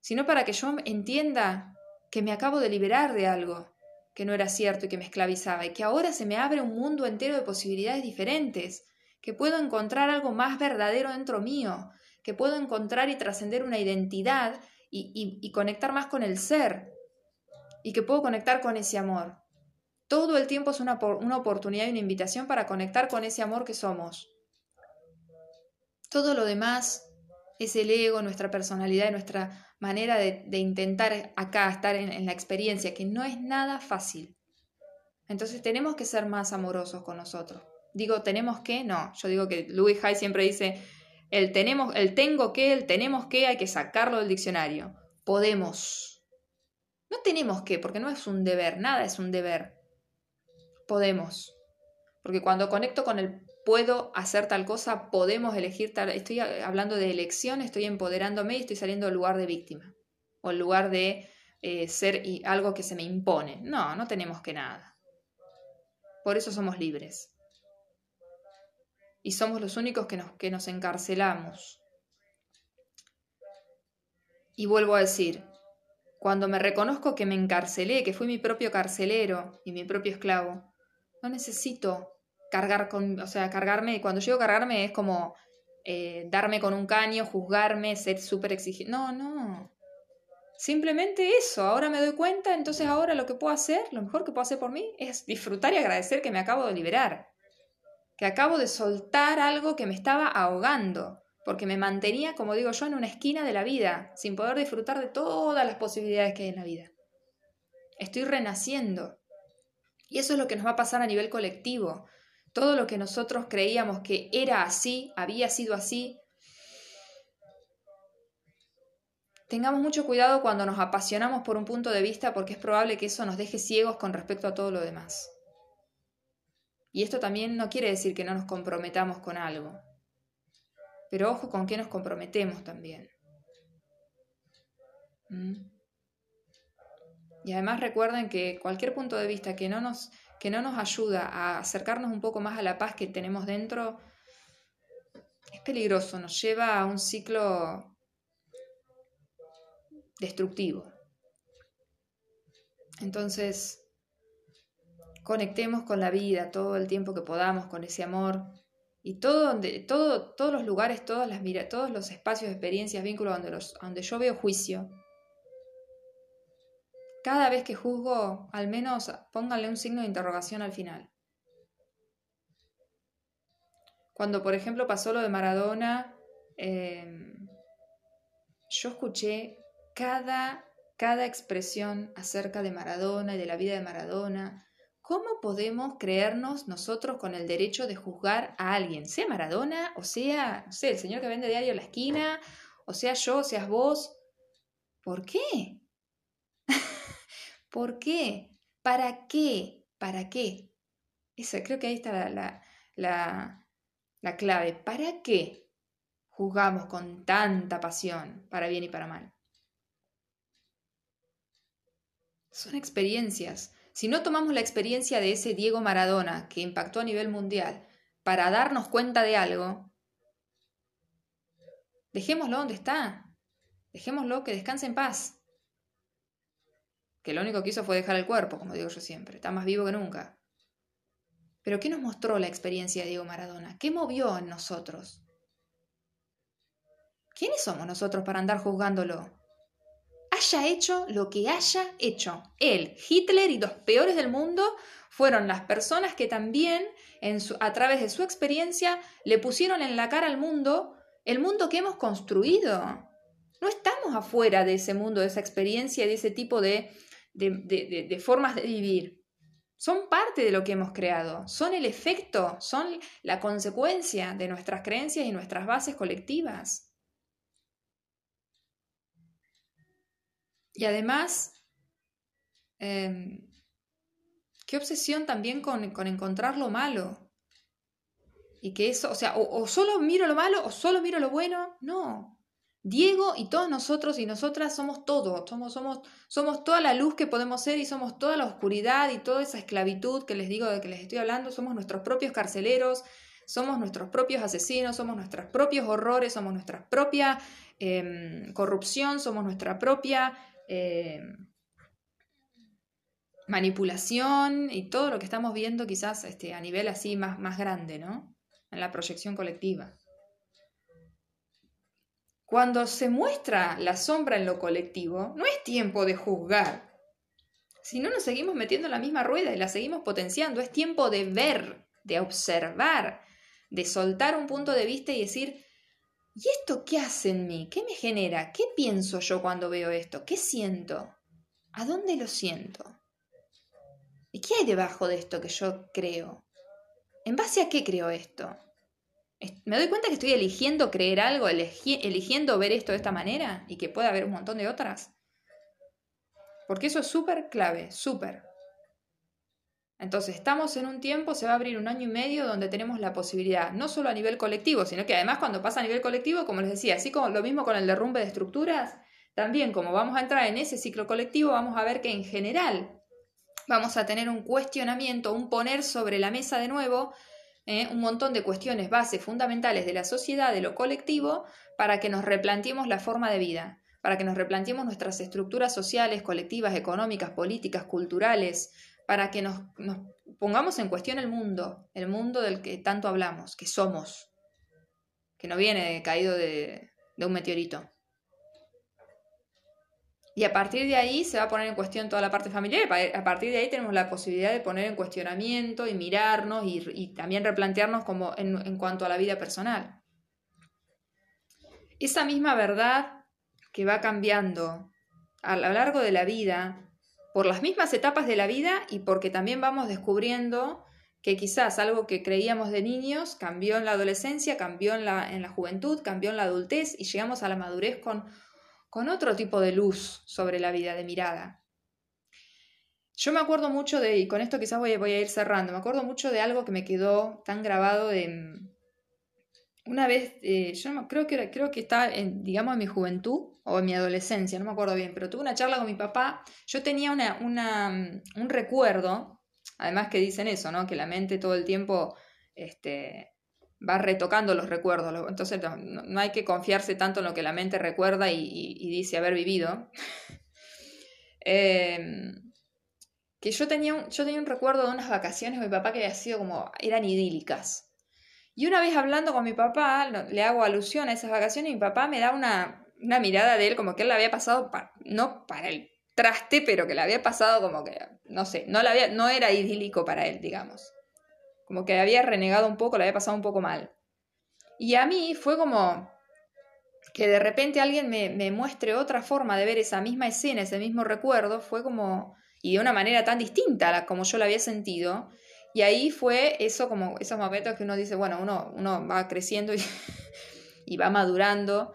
Sino para que yo entienda que me acabo de liberar de algo, que no era cierto y que me esclavizaba, y que ahora se me abre un mundo entero de posibilidades diferentes, que puedo encontrar algo más verdadero dentro mío, que puedo encontrar y trascender una identidad y, conectar más con el ser, y que puedo conectar con ese amor. Todo el tiempo es una, una oportunidad y una invitación para conectar con ese amor que somos. Todo lo demás es el ego, nuestra personalidad, nuestra manera de, intentar acá estar en, la experiencia, que no es nada fácil. Entonces tenemos que ser más amorosos con nosotros. Digo, tenemos que, no, yo digo que Louis Hay siempre dice, el, tenemos, el tengo que, el tenemos que, hay que sacarlo del diccionario. Podemos. No tenemos que, porque no es un deber, nada es un deber. Podemos. Porque cuando conecto con el puedo hacer tal cosa, podemos elegir tal... Estoy hablando de elección, estoy empoderándome y estoy saliendo del lugar de víctima. O el lugar de eh, ser algo que se me impone. No, no tenemos que nada. Por eso somos libres y somos los únicos que nos, que nos encarcelamos. Y vuelvo a decir, cuando me reconozco que me encarcelé, que fui mi propio carcelero y mi propio esclavo, no necesito cargar con, o sea, cargarme, cuando llego a cargarme es como eh, darme con un caño, juzgarme, ser súper exigente. No, no. Simplemente eso, ahora me doy cuenta, entonces ahora lo que puedo hacer, lo mejor que puedo hacer por mí es disfrutar y agradecer que me acabo de liberar que acabo de soltar algo que me estaba ahogando, porque me mantenía, como digo yo, en una esquina de la vida, sin poder disfrutar de todas las posibilidades que hay en la vida. Estoy renaciendo. Y eso es lo que nos va a pasar a nivel colectivo. Todo lo que nosotros creíamos que era así, había sido así. Tengamos mucho cuidado cuando nos apasionamos por un punto de vista porque es probable que eso nos deje ciegos con respecto a todo lo demás. Y esto también no quiere decir que no nos comprometamos con algo. Pero ojo con qué nos comprometemos también. ¿Mm? Y además recuerden que cualquier punto de vista que no, nos, que no nos ayuda a acercarnos un poco más a la paz que tenemos dentro es peligroso, nos lleva a un ciclo destructivo. Entonces, conectemos con la vida todo el tiempo que podamos, con ese amor. Y todo donde, todo, todos los lugares, todas las mira, todos los espacios, experiencias, vínculos donde, los, donde yo veo juicio. Cada vez que juzgo, al menos pónganle un signo de interrogación al final. Cuando, por ejemplo, pasó lo de Maradona, em, yo escuché cada, cada expresión acerca de Maradona y de la vida de Maradona, ¿Cómo podemos creernos nosotros con el derecho de juzgar a alguien? Sea Maradona, o sea, no sé, el señor que vende diario en la esquina, o sea yo, o seas vos. ¿Por qué? ¿Por qué? ¿Para qué? ¿Para qué? Esa, creo que ahí está la, la, la clave. ¿Para qué juzgamos con tanta pasión, para bien y para mal? Son experiencias si no tomamos la experiencia de ese Diego Maradona que impactó a nivel mundial para darnos cuenta de algo, dejémoslo donde está. Dejémoslo que descanse en paz. Que lo único que hizo fue dejar el cuerpo, como digo yo siempre. Está más vivo que nunca. Pero ¿qué nos mostró la experiencia de Diego Maradona? ¿Qué movió en nosotros? ¿Quiénes somos nosotros para andar juzgándolo? haya hecho lo que haya hecho. Él, Hitler y los peores del mundo fueron las personas que también a través de su experiencia le pusieron en la cara al mundo el mundo que hemos construido. No estamos afuera de ese mundo, de esa experiencia, de ese tipo de, de formas de vivir. Son parte de lo que hemos creado, son el efecto, son la consecuencia de nuestras creencias y nuestras bases colectivas. Y además, em, qué obsesión también con, encontrar lo malo. Y que eso, o sea, o, solo miro lo malo o solo miro lo bueno. No. Diego y todos nosotros y nosotras somos todo, somos, somos, somos toda la luz que podemos ser y somos toda la oscuridad y toda esa esclavitud que les digo de que les estoy hablando, somos nuestros propios carceleros, somos nuestros propios asesinos, somos nuestros propios horrores, somos nuestra propia em, corrupción, somos nuestra propia eh, manipulación y todo lo que estamos viendo quizás este, a nivel así más, más grande, ¿no? En la proyección colectiva. Cuando se muestra la sombra en lo colectivo, no es tiempo de juzgar. Si no nos seguimos metiendo en la misma rueda y la seguimos potenciando, es tiempo de ver, de observar, de soltar un punto de vista y decir, ¿y esto qué hace en mí? ¿Qué me genera? ¿Qué pienso yo cuando veo esto? ¿Qué siento? ¿A dónde lo siento? ¿Y qué hay debajo de esto que yo creo? ¿En base a qué creo esto? ¿Me doy cuenta que estoy eligiendo creer algo, eligiendo ver esto de esta manera y que puede haber un montón de otras? Porque eso es súper clave, súper. Entonces, estamos en un tiempo, se va a abrir un año y medio donde tenemos la posibilidad, no solo a nivel colectivo, sino que además cuando pasa a nivel colectivo, como les decía, así como lo mismo con el derrumbe de estructuras, también como vamos a entrar en ese ciclo colectivo, vamos a ver que en general vamos a tener un cuestionamiento, un poner sobre la mesa de nuevo eh, un montón de cuestiones bases fundamentales de la sociedad, de lo colectivo, para que nos replanteemos la forma de vida, para que nos replanteemos nuestras estructuras sociales, colectivas, económicas, políticas, culturales, para que nos, pongamos en cuestión el mundo, el mundo del que tanto hablamos, que somos, que no viene caído de, un meteorito. Y a partir de ahí se va a poner en cuestión toda la parte familiar. A partir de ahí tenemos la posibilidad de poner en cuestionamiento y mirarnos y, también replantearnos como en, en, cuanto a la vida personal. Esa misma verdad que va cambiando a lo largo de la vida por las mismas etapas de la vida y porque también vamos descubriendo que quizás algo que creíamos de niños cambió en la adolescencia, cambió en la, en la juventud, cambió en la adultez y llegamos a la madurez con, con otro tipo de luz sobre la vida, de mirada. Yo me acuerdo mucho de, y con esto quizás voy, voy a ir cerrando, me acuerdo mucho de algo que me quedó tan grabado de... Una vez, eh, yo creo que, creo que está, en, digamos, en mi juventud, o en mi adolescencia, no me acuerdo bien, pero tuve una charla con mi papá. Yo tenía una, un recuerdo, además que dicen eso, ¿no? Que la mente todo el tiempo este, va retocando los recuerdos. Entonces no, hay que confiarse tanto en lo que la mente recuerda y, dice haber vivido. Em, que yo tenía, un, yo tenía un recuerdo de unas vacaciones de mi papá que había sido como, eran idílicas. Y una vez hablando con mi papá, le hago alusión a esas vacaciones y mi papá me da una, una mirada de él como que él la había pasado, no para el traste, pero que la había pasado como que, no sé, no, la había, no era idílico para él, digamos. Como que había renegado un poco, la había pasado un poco mal. Y a mí fue como que de repente alguien me, me muestre otra forma de ver esa misma escena, ese mismo recuerdo, fue como, y de una manera tan distinta a como yo la había sentido. Y ahí fue eso, como esos momentos que uno dice, bueno, uno, uno va creciendo y, y va madurando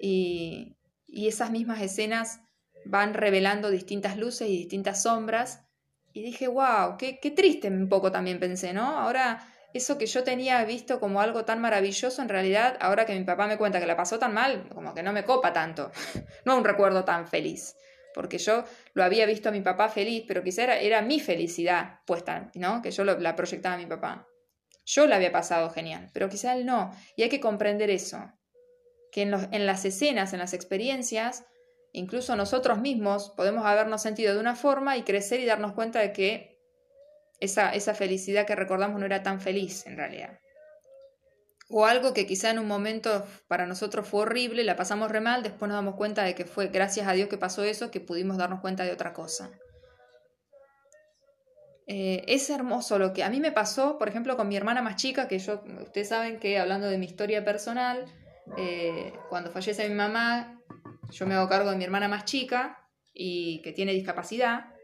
y, esas mismas escenas van revelando distintas luces y distintas sombras. Y dije, wow, qué, qué triste un poco también pensé, ¿no? Ahora, eso que yo tenía visto como algo tan maravilloso, en realidad, ahora que mi papá me cuenta que la pasó tan mal, como que no me copa tanto. no un recuerdo tan feliz. Porque yo lo había visto a mi papá feliz, pero quizá era, mi felicidad puesta, ¿no? Que yo la proyectaba a mi papá. Yo la había pasado genial, pero quizá él no. Y hay que comprender eso que en, las escenas, en las experiencias, incluso nosotros mismos podemos habernos sentido de una forma y crecer y darnos cuenta de que esa, esa felicidad que recordamos no era tan feliz en realidad. O algo que quizá en un momento para nosotros fue horrible, la pasamos re mal, después nos damos cuenta de que fue gracias a Dios que pasó eso, que pudimos darnos cuenta de otra cosa. Eh, es hermoso lo que a mí me pasó, por ejemplo, con mi hermana más chica, que yo, ustedes saben que hablando de mi historia personal, eh, cuando fallece mi mamá, yo me hago cargo de mi hermana más chica y que tiene discapacidad.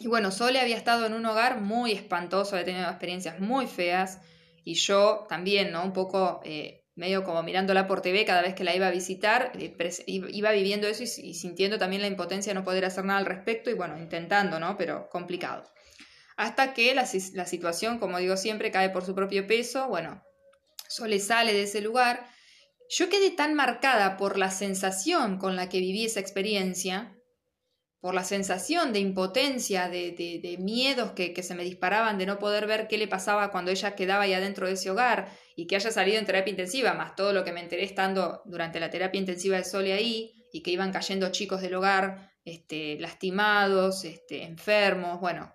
Y bueno, Sole había estado en un hogar muy espantoso, había tenido experiencias muy feas y yo también, ¿no? Un poco eh, medio como mirándola por TV cada vez que la iba a visitar, eh, iba viviendo eso y, sintiendo también la impotencia de no poder hacer nada al respecto y bueno, intentando, ¿no? Pero complicado. Hasta que la, la situación, como digo siempre, cae por su propio peso, bueno, Sole sale de ese lugar, yo quedé tan marcada por la sensación con la que viví esa experiencia, por la sensación de impotencia, de, miedos que, que, se me disparaban, de no poder ver qué le pasaba cuando ella quedaba ahí adentro de ese hogar y que haya salido en terapia intensiva, más todo lo que me enteré estando durante la terapia intensiva de Sole ahí y que iban cayendo chicos del hogar este, lastimados, este, enfermos, bueno,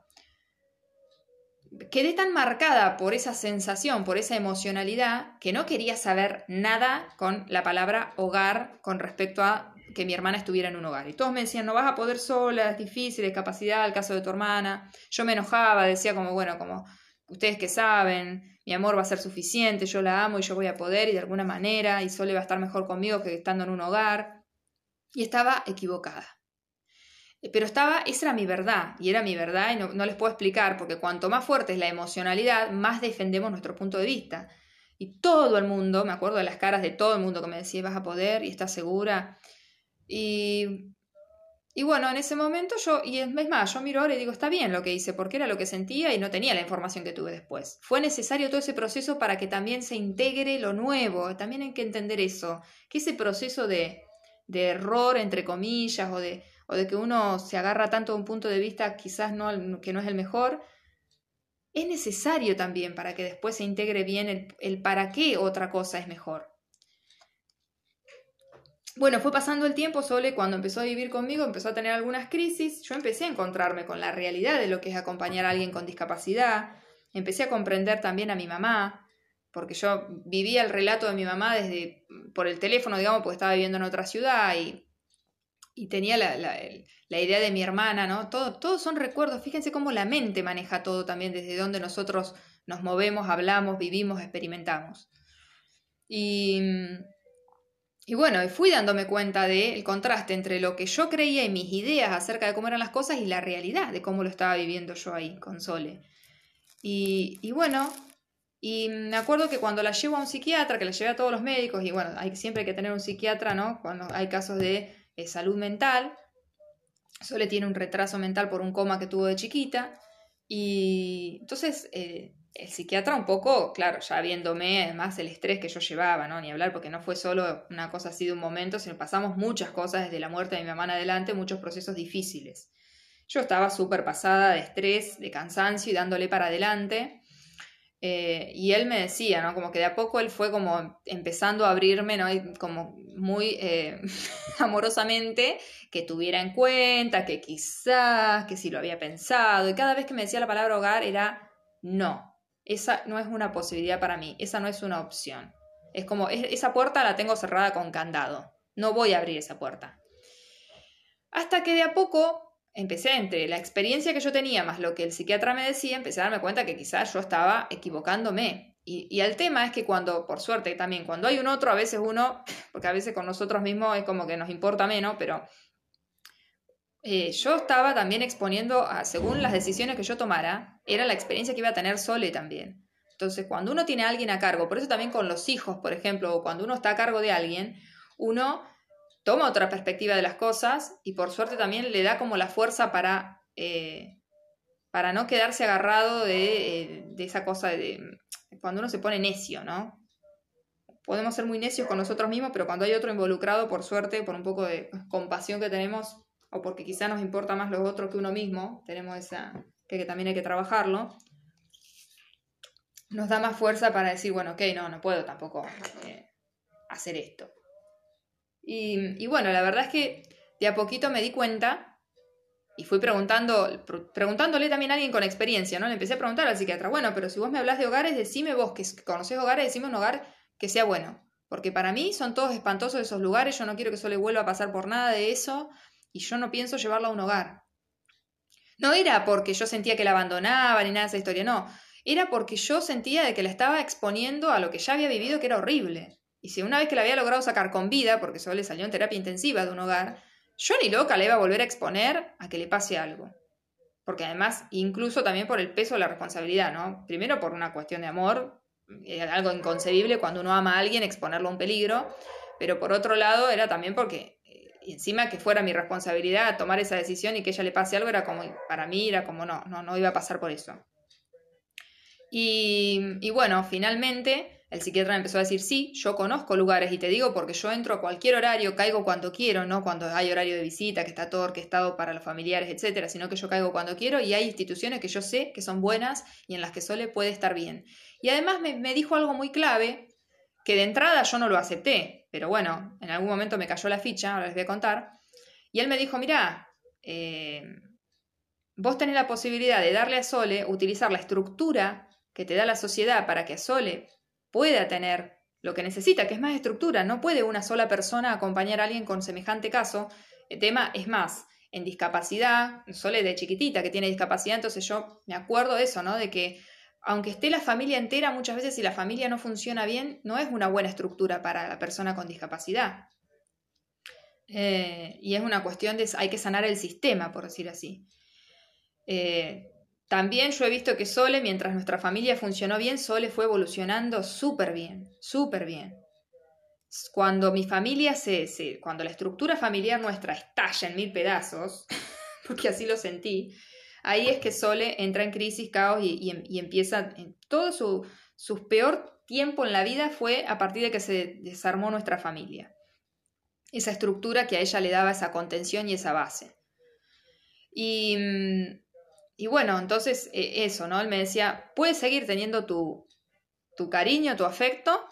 quedé tan marcada por esa sensación, por esa emocionalidad, que no quería saber nada con la palabra hogar con respecto a que mi hermana estuviera en un hogar. Y todos me decían, no vas a poder sola, es difícil, es capacidad, el caso de tu hermana. Yo me enojaba, decía como, bueno, como ustedes que saben, mi amor va a ser suficiente, yo la amo y yo voy a poder y de alguna manera, y Sole va a estar mejor conmigo que estando en un hogar. Y estaba equivocada. Pero estaba, esa era mi verdad, y era mi verdad, y no, no les puedo explicar, porque cuanto más fuerte es la emocionalidad, más defendemos nuestro punto de vista. Y todo el mundo, me acuerdo de las caras de todo el mundo que me decía, vas a poder y estás segura. Y, y bueno, en ese momento yo, y es más, yo miro ahora y digo, está bien lo que hice, porque era lo que sentía y no tenía la información que tuve después. Fue necesario todo ese proceso para que también se integre lo nuevo. También hay que entender eso, que ese proceso de, de error, entre comillas, o de, o de que uno se agarra tanto a un punto de vista quizás no, que no es el mejor, es necesario también para que después se integre bien el, para qué otra cosa es mejor. Bueno, fue pasando el tiempo, Sole cuando empezó a vivir conmigo empezó a tener algunas crisis, yo empecé a encontrarme con la realidad de lo que es acompañar a alguien con discapacidad, empecé a comprender también a mi mamá, porque yo vivía el relato de mi mamá desde por el teléfono, digamos, porque estaba viviendo en otra ciudad y y tenía la, la, idea de mi hermana, ¿no? Todo, todos son recuerdos, fíjense cómo la mente maneja todo también, desde donde nosotros nos movemos, hablamos, vivimos, experimentamos. Y, y bueno, fui dándome cuenta del contraste entre lo que yo creía y mis ideas acerca de cómo eran las cosas y la realidad de cómo lo estaba viviendo yo ahí con Sole. Y, y bueno, y me acuerdo que cuando la llevo a un psiquiatra, que la llevé a todos los médicos, y bueno, siempre hay que tener un psiquiatra, ¿no? Cuando hay casos de salud mental. Sole tiene un retraso mental por un coma que tuvo de chiquita. Y entonces eh, el psiquiatra un poco, claro, ya viéndome además el estrés que yo llevaba, ¿no? Ni hablar, porque no fue solo una cosa así de un momento, sino pasamos muchas cosas desde la muerte de mi mamá adelante, muchos procesos difíciles. Yo estaba súper pasada de estrés, de cansancio y dándole para adelante. Eh, y él me decía, ¿no? Como que de a poco él fue como empezando a abrirme, ¿no? Como muy eh, amorosamente que tuviera en cuenta, que quizás, que si lo había pensado. Y cada vez que me decía la palabra hogar era no, esa no es una posibilidad para mí, esa no es una opción. Es como, esa puerta la tengo cerrada con candado, no voy a abrir esa puerta. Hasta que de a poco empecé entre la experiencia que yo tenía más lo que el psiquiatra me decía, empecé a darme cuenta que quizás yo estaba equivocándome. Y, y, el tema es que cuando, por suerte también, cuando hay un otro, a veces uno, porque a veces con nosotros mismos es como que nos importa menos, pero eh, yo estaba también exponiendo, según las decisiones que yo tomara, era la experiencia que iba a tener Sole también. Entonces, cuando uno tiene a alguien a cargo, por eso también con los hijos, por ejemplo, o cuando uno está a cargo de alguien, uno toma otra perspectiva de las cosas y por suerte también le da como la fuerza para, eh, para no quedarse agarrado de, eh, esa cosa de cuando uno se pone necio, ¿no? Podemos ser muy necios con nosotros mismos, pero cuando hay otro involucrado, por suerte, por un poco de compasión que tenemos, o porque quizá nos importa más los otros que uno mismo, tenemos esa, que, también hay que trabajarlo, nos da más fuerza para decir, bueno, ok, no, no puedo tampoco eh, hacer esto. Y, bueno, la verdad es que de a poquito me di cuenta y fui preguntando, preguntándole también a alguien con experiencia, ¿no? Le empecé a preguntar al psiquiatra, bueno, pero si vos me hablas de hogares, decime vos que conocés hogares, decime un hogar que sea bueno. Porque para mí son todos espantosos esos lugares, yo no quiero que eso le vuelva a pasar por nada de eso y yo no pienso llevarla a un hogar. No era porque yo sentía que la abandonaba ni nada de esa historia, no. Era porque yo sentía de que la estaba exponiendo a lo que ya había vivido que era horrible. Y si una vez que la había logrado sacar con vida, porque solo le salió en terapia intensiva de un hogar, yo ni loca le iba a volver a exponer a que le pase algo. Porque además, incluso también por el peso de la responsabilidad, ¿no? Primero por una cuestión de amor, eh, algo inconcebible cuando uno ama a alguien, exponerlo a un peligro, pero por otro lado era también porque eh, encima que fuera mi responsabilidad tomar esa decisión y que ella le pase algo, era como, para mí era como, no, no, no iba a pasar por eso. Y bueno, finalmente el psiquiatra empezó a decir, sí, yo conozco lugares y te digo porque yo entro a cualquier horario, caigo cuando quiero, no cuando hay horario de visita, que está todo orquestado para los familiares, etcétera, sino que yo caigo cuando quiero y hay instituciones que yo sé que son buenas y en las que Sole puede estar bien. Y además me, dijo algo muy clave, que de entrada yo no lo acepté, pero bueno, en algún momento me cayó la ficha, ahora les voy a contar. Y él me dijo, mirá, eh, vos tenés la posibilidad de darle a Sole, utilizar la estructura que te da la sociedad para que a Sole pueda tener lo que necesita, que es más estructura. No puede una sola persona acompañar a alguien con semejante caso. El tema es más, en discapacidad, Sole de chiquitita que tiene discapacidad, entonces yo me acuerdo de eso, ¿no? De que aunque esté la familia entera, muchas veces si la familia no funciona bien, no es una buena estructura para la persona con discapacidad. Eh, y es una cuestión de, hay que sanar el sistema, por decir así. Eh, también yo he visto que Sole, mientras nuestra familia funcionó bien, Sole fue evolucionando súper bien, súper bien. Cuando mi familia se, cuando la estructura familiar nuestra estalla en mil pedazos, porque así lo sentí, ahí es que Sole entra en crisis, caos y, em, empieza, en todo su, su peor tiempo en la vida fue a partir de que se desarmó nuestra familia. Esa estructura que a ella le daba esa contención y esa base. Y, mm, y bueno, entonces e, eso, ¿no? Él me decía, puedes seguir teniendo tu, tu cariño, tu afecto,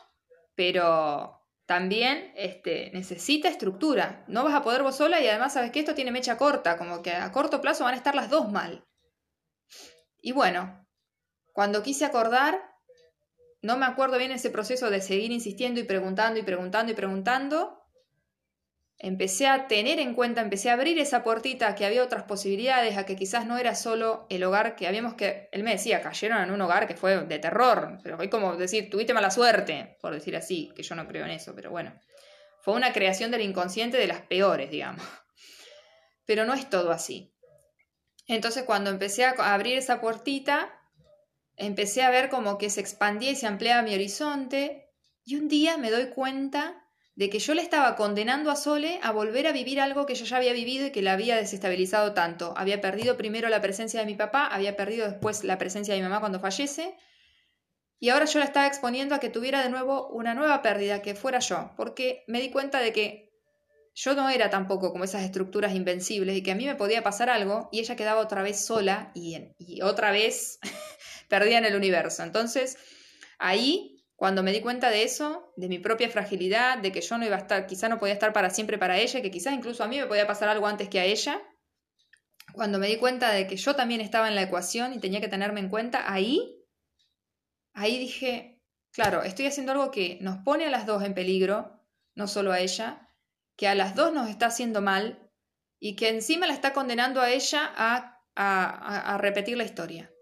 pero también este, necesita estructura. No vas a poder vos sola y además sabes que esto tiene mecha corta, como que a corto plazo van a estar las dos mal. Y bueno, cuando quise acordar, no me acuerdo bien ese proceso de seguir insistiendo y preguntando y preguntando y preguntando, empecé a tener en cuenta, empecé a abrir esa puertita, que había otras posibilidades, a que quizás no era solo el hogar que habíamos que, él me decía, cayeron en un hogar que fue de terror, pero fue como decir, tuviste mala suerte, por decir así, que yo no creo en eso, pero bueno, fue una creación del inconsciente de las peores, digamos. Pero no es todo así. Entonces cuando empecé a abrir esa puertita, empecé a ver como que se expandía y se ampliaba mi horizonte, y un día me doy cuenta de que yo le estaba condenando a Sole a volver a vivir algo que yo ya había vivido y que la había desestabilizado tanto. Había perdido primero la presencia de mi papá, había perdido después la presencia de mi mamá cuando fallece, y ahora yo la estaba exponiendo a que tuviera de nuevo una nueva pérdida, que fuera yo, porque me di cuenta de que yo no era tampoco como esas estructuras invencibles y que a mí me podía pasar algo y ella quedaba otra vez sola y, y otra vez perdida en el universo. Entonces, ahí cuando me di cuenta de eso, de mi propia fragilidad, de que yo no iba a estar, quizá no podía estar para siempre para ella, que quizás incluso a mí me podía pasar algo antes que a ella, cuando me di cuenta de que yo también estaba en la ecuación y tenía que tenerme en cuenta, ahí, ahí dije, claro, estoy haciendo algo que nos pone a las dos en peligro, no solo a ella, que a las dos nos está haciendo mal y que encima la está condenando a ella a, a, a repetir la historia.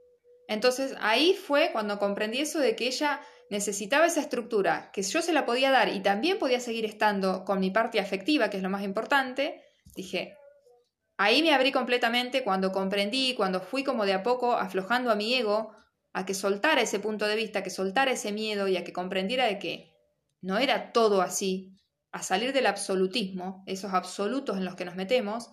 Entonces ahí fue cuando comprendí eso de que ella necesitaba esa estructura que yo se la podía dar y también podía seguir estando con mi parte afectiva, que es lo más importante, dije, ahí me abrí completamente cuando comprendí, cuando fui como de a poco aflojando a mi ego, a que soltara ese punto de vista, que soltara ese miedo y a que comprendiera de que no era todo así, a salir del absolutismo, esos absolutos en los que nos metemos,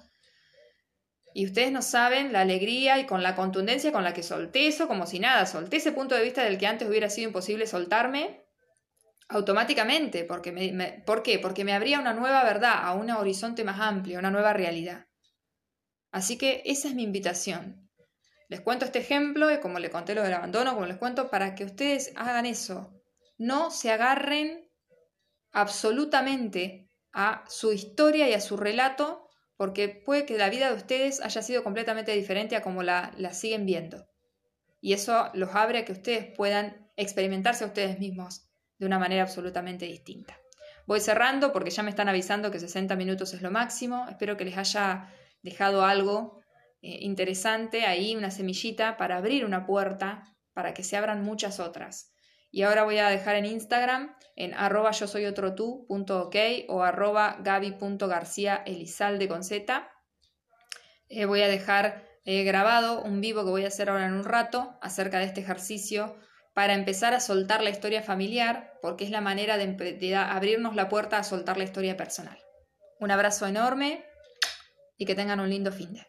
y ustedes no saben la alegría y con la contundencia con la que solté eso, como si nada, solté ese punto de vista del que antes hubiera sido imposible soltarme automáticamente. Porque me, ¿Por qué? Porque me abría una nueva verdad, a un horizonte más amplio, una nueva realidad. Así que esa es mi invitación. Les cuento este ejemplo, y como le conté lo del abandono, como les cuento, para que ustedes hagan eso. No se agarren absolutamente a su historia y a su relato porque puede que la vida de ustedes haya sido completamente diferente a como la, la siguen viendo. Y eso los abre a que ustedes puedan experimentarse a ustedes mismos de una manera absolutamente distinta. Voy cerrando porque ya me están avisando que 60 minutos es lo máximo. Espero que les haya dejado algo eh, interesante ahí, una semillita para abrir una puerta para que se abran muchas otras. Y ahora voy a dejar en Instagram en arroba yo soy otro tú o arroba gaby.garcía elizalde con z. Eh, voy a dejar eh, grabado un vivo que voy a hacer ahora en un rato acerca de este ejercicio para empezar a soltar la historia familiar, porque es la manera de, de abrirnos la puerta a soltar la historia personal. Un abrazo enorme y que tengan un lindo fin de.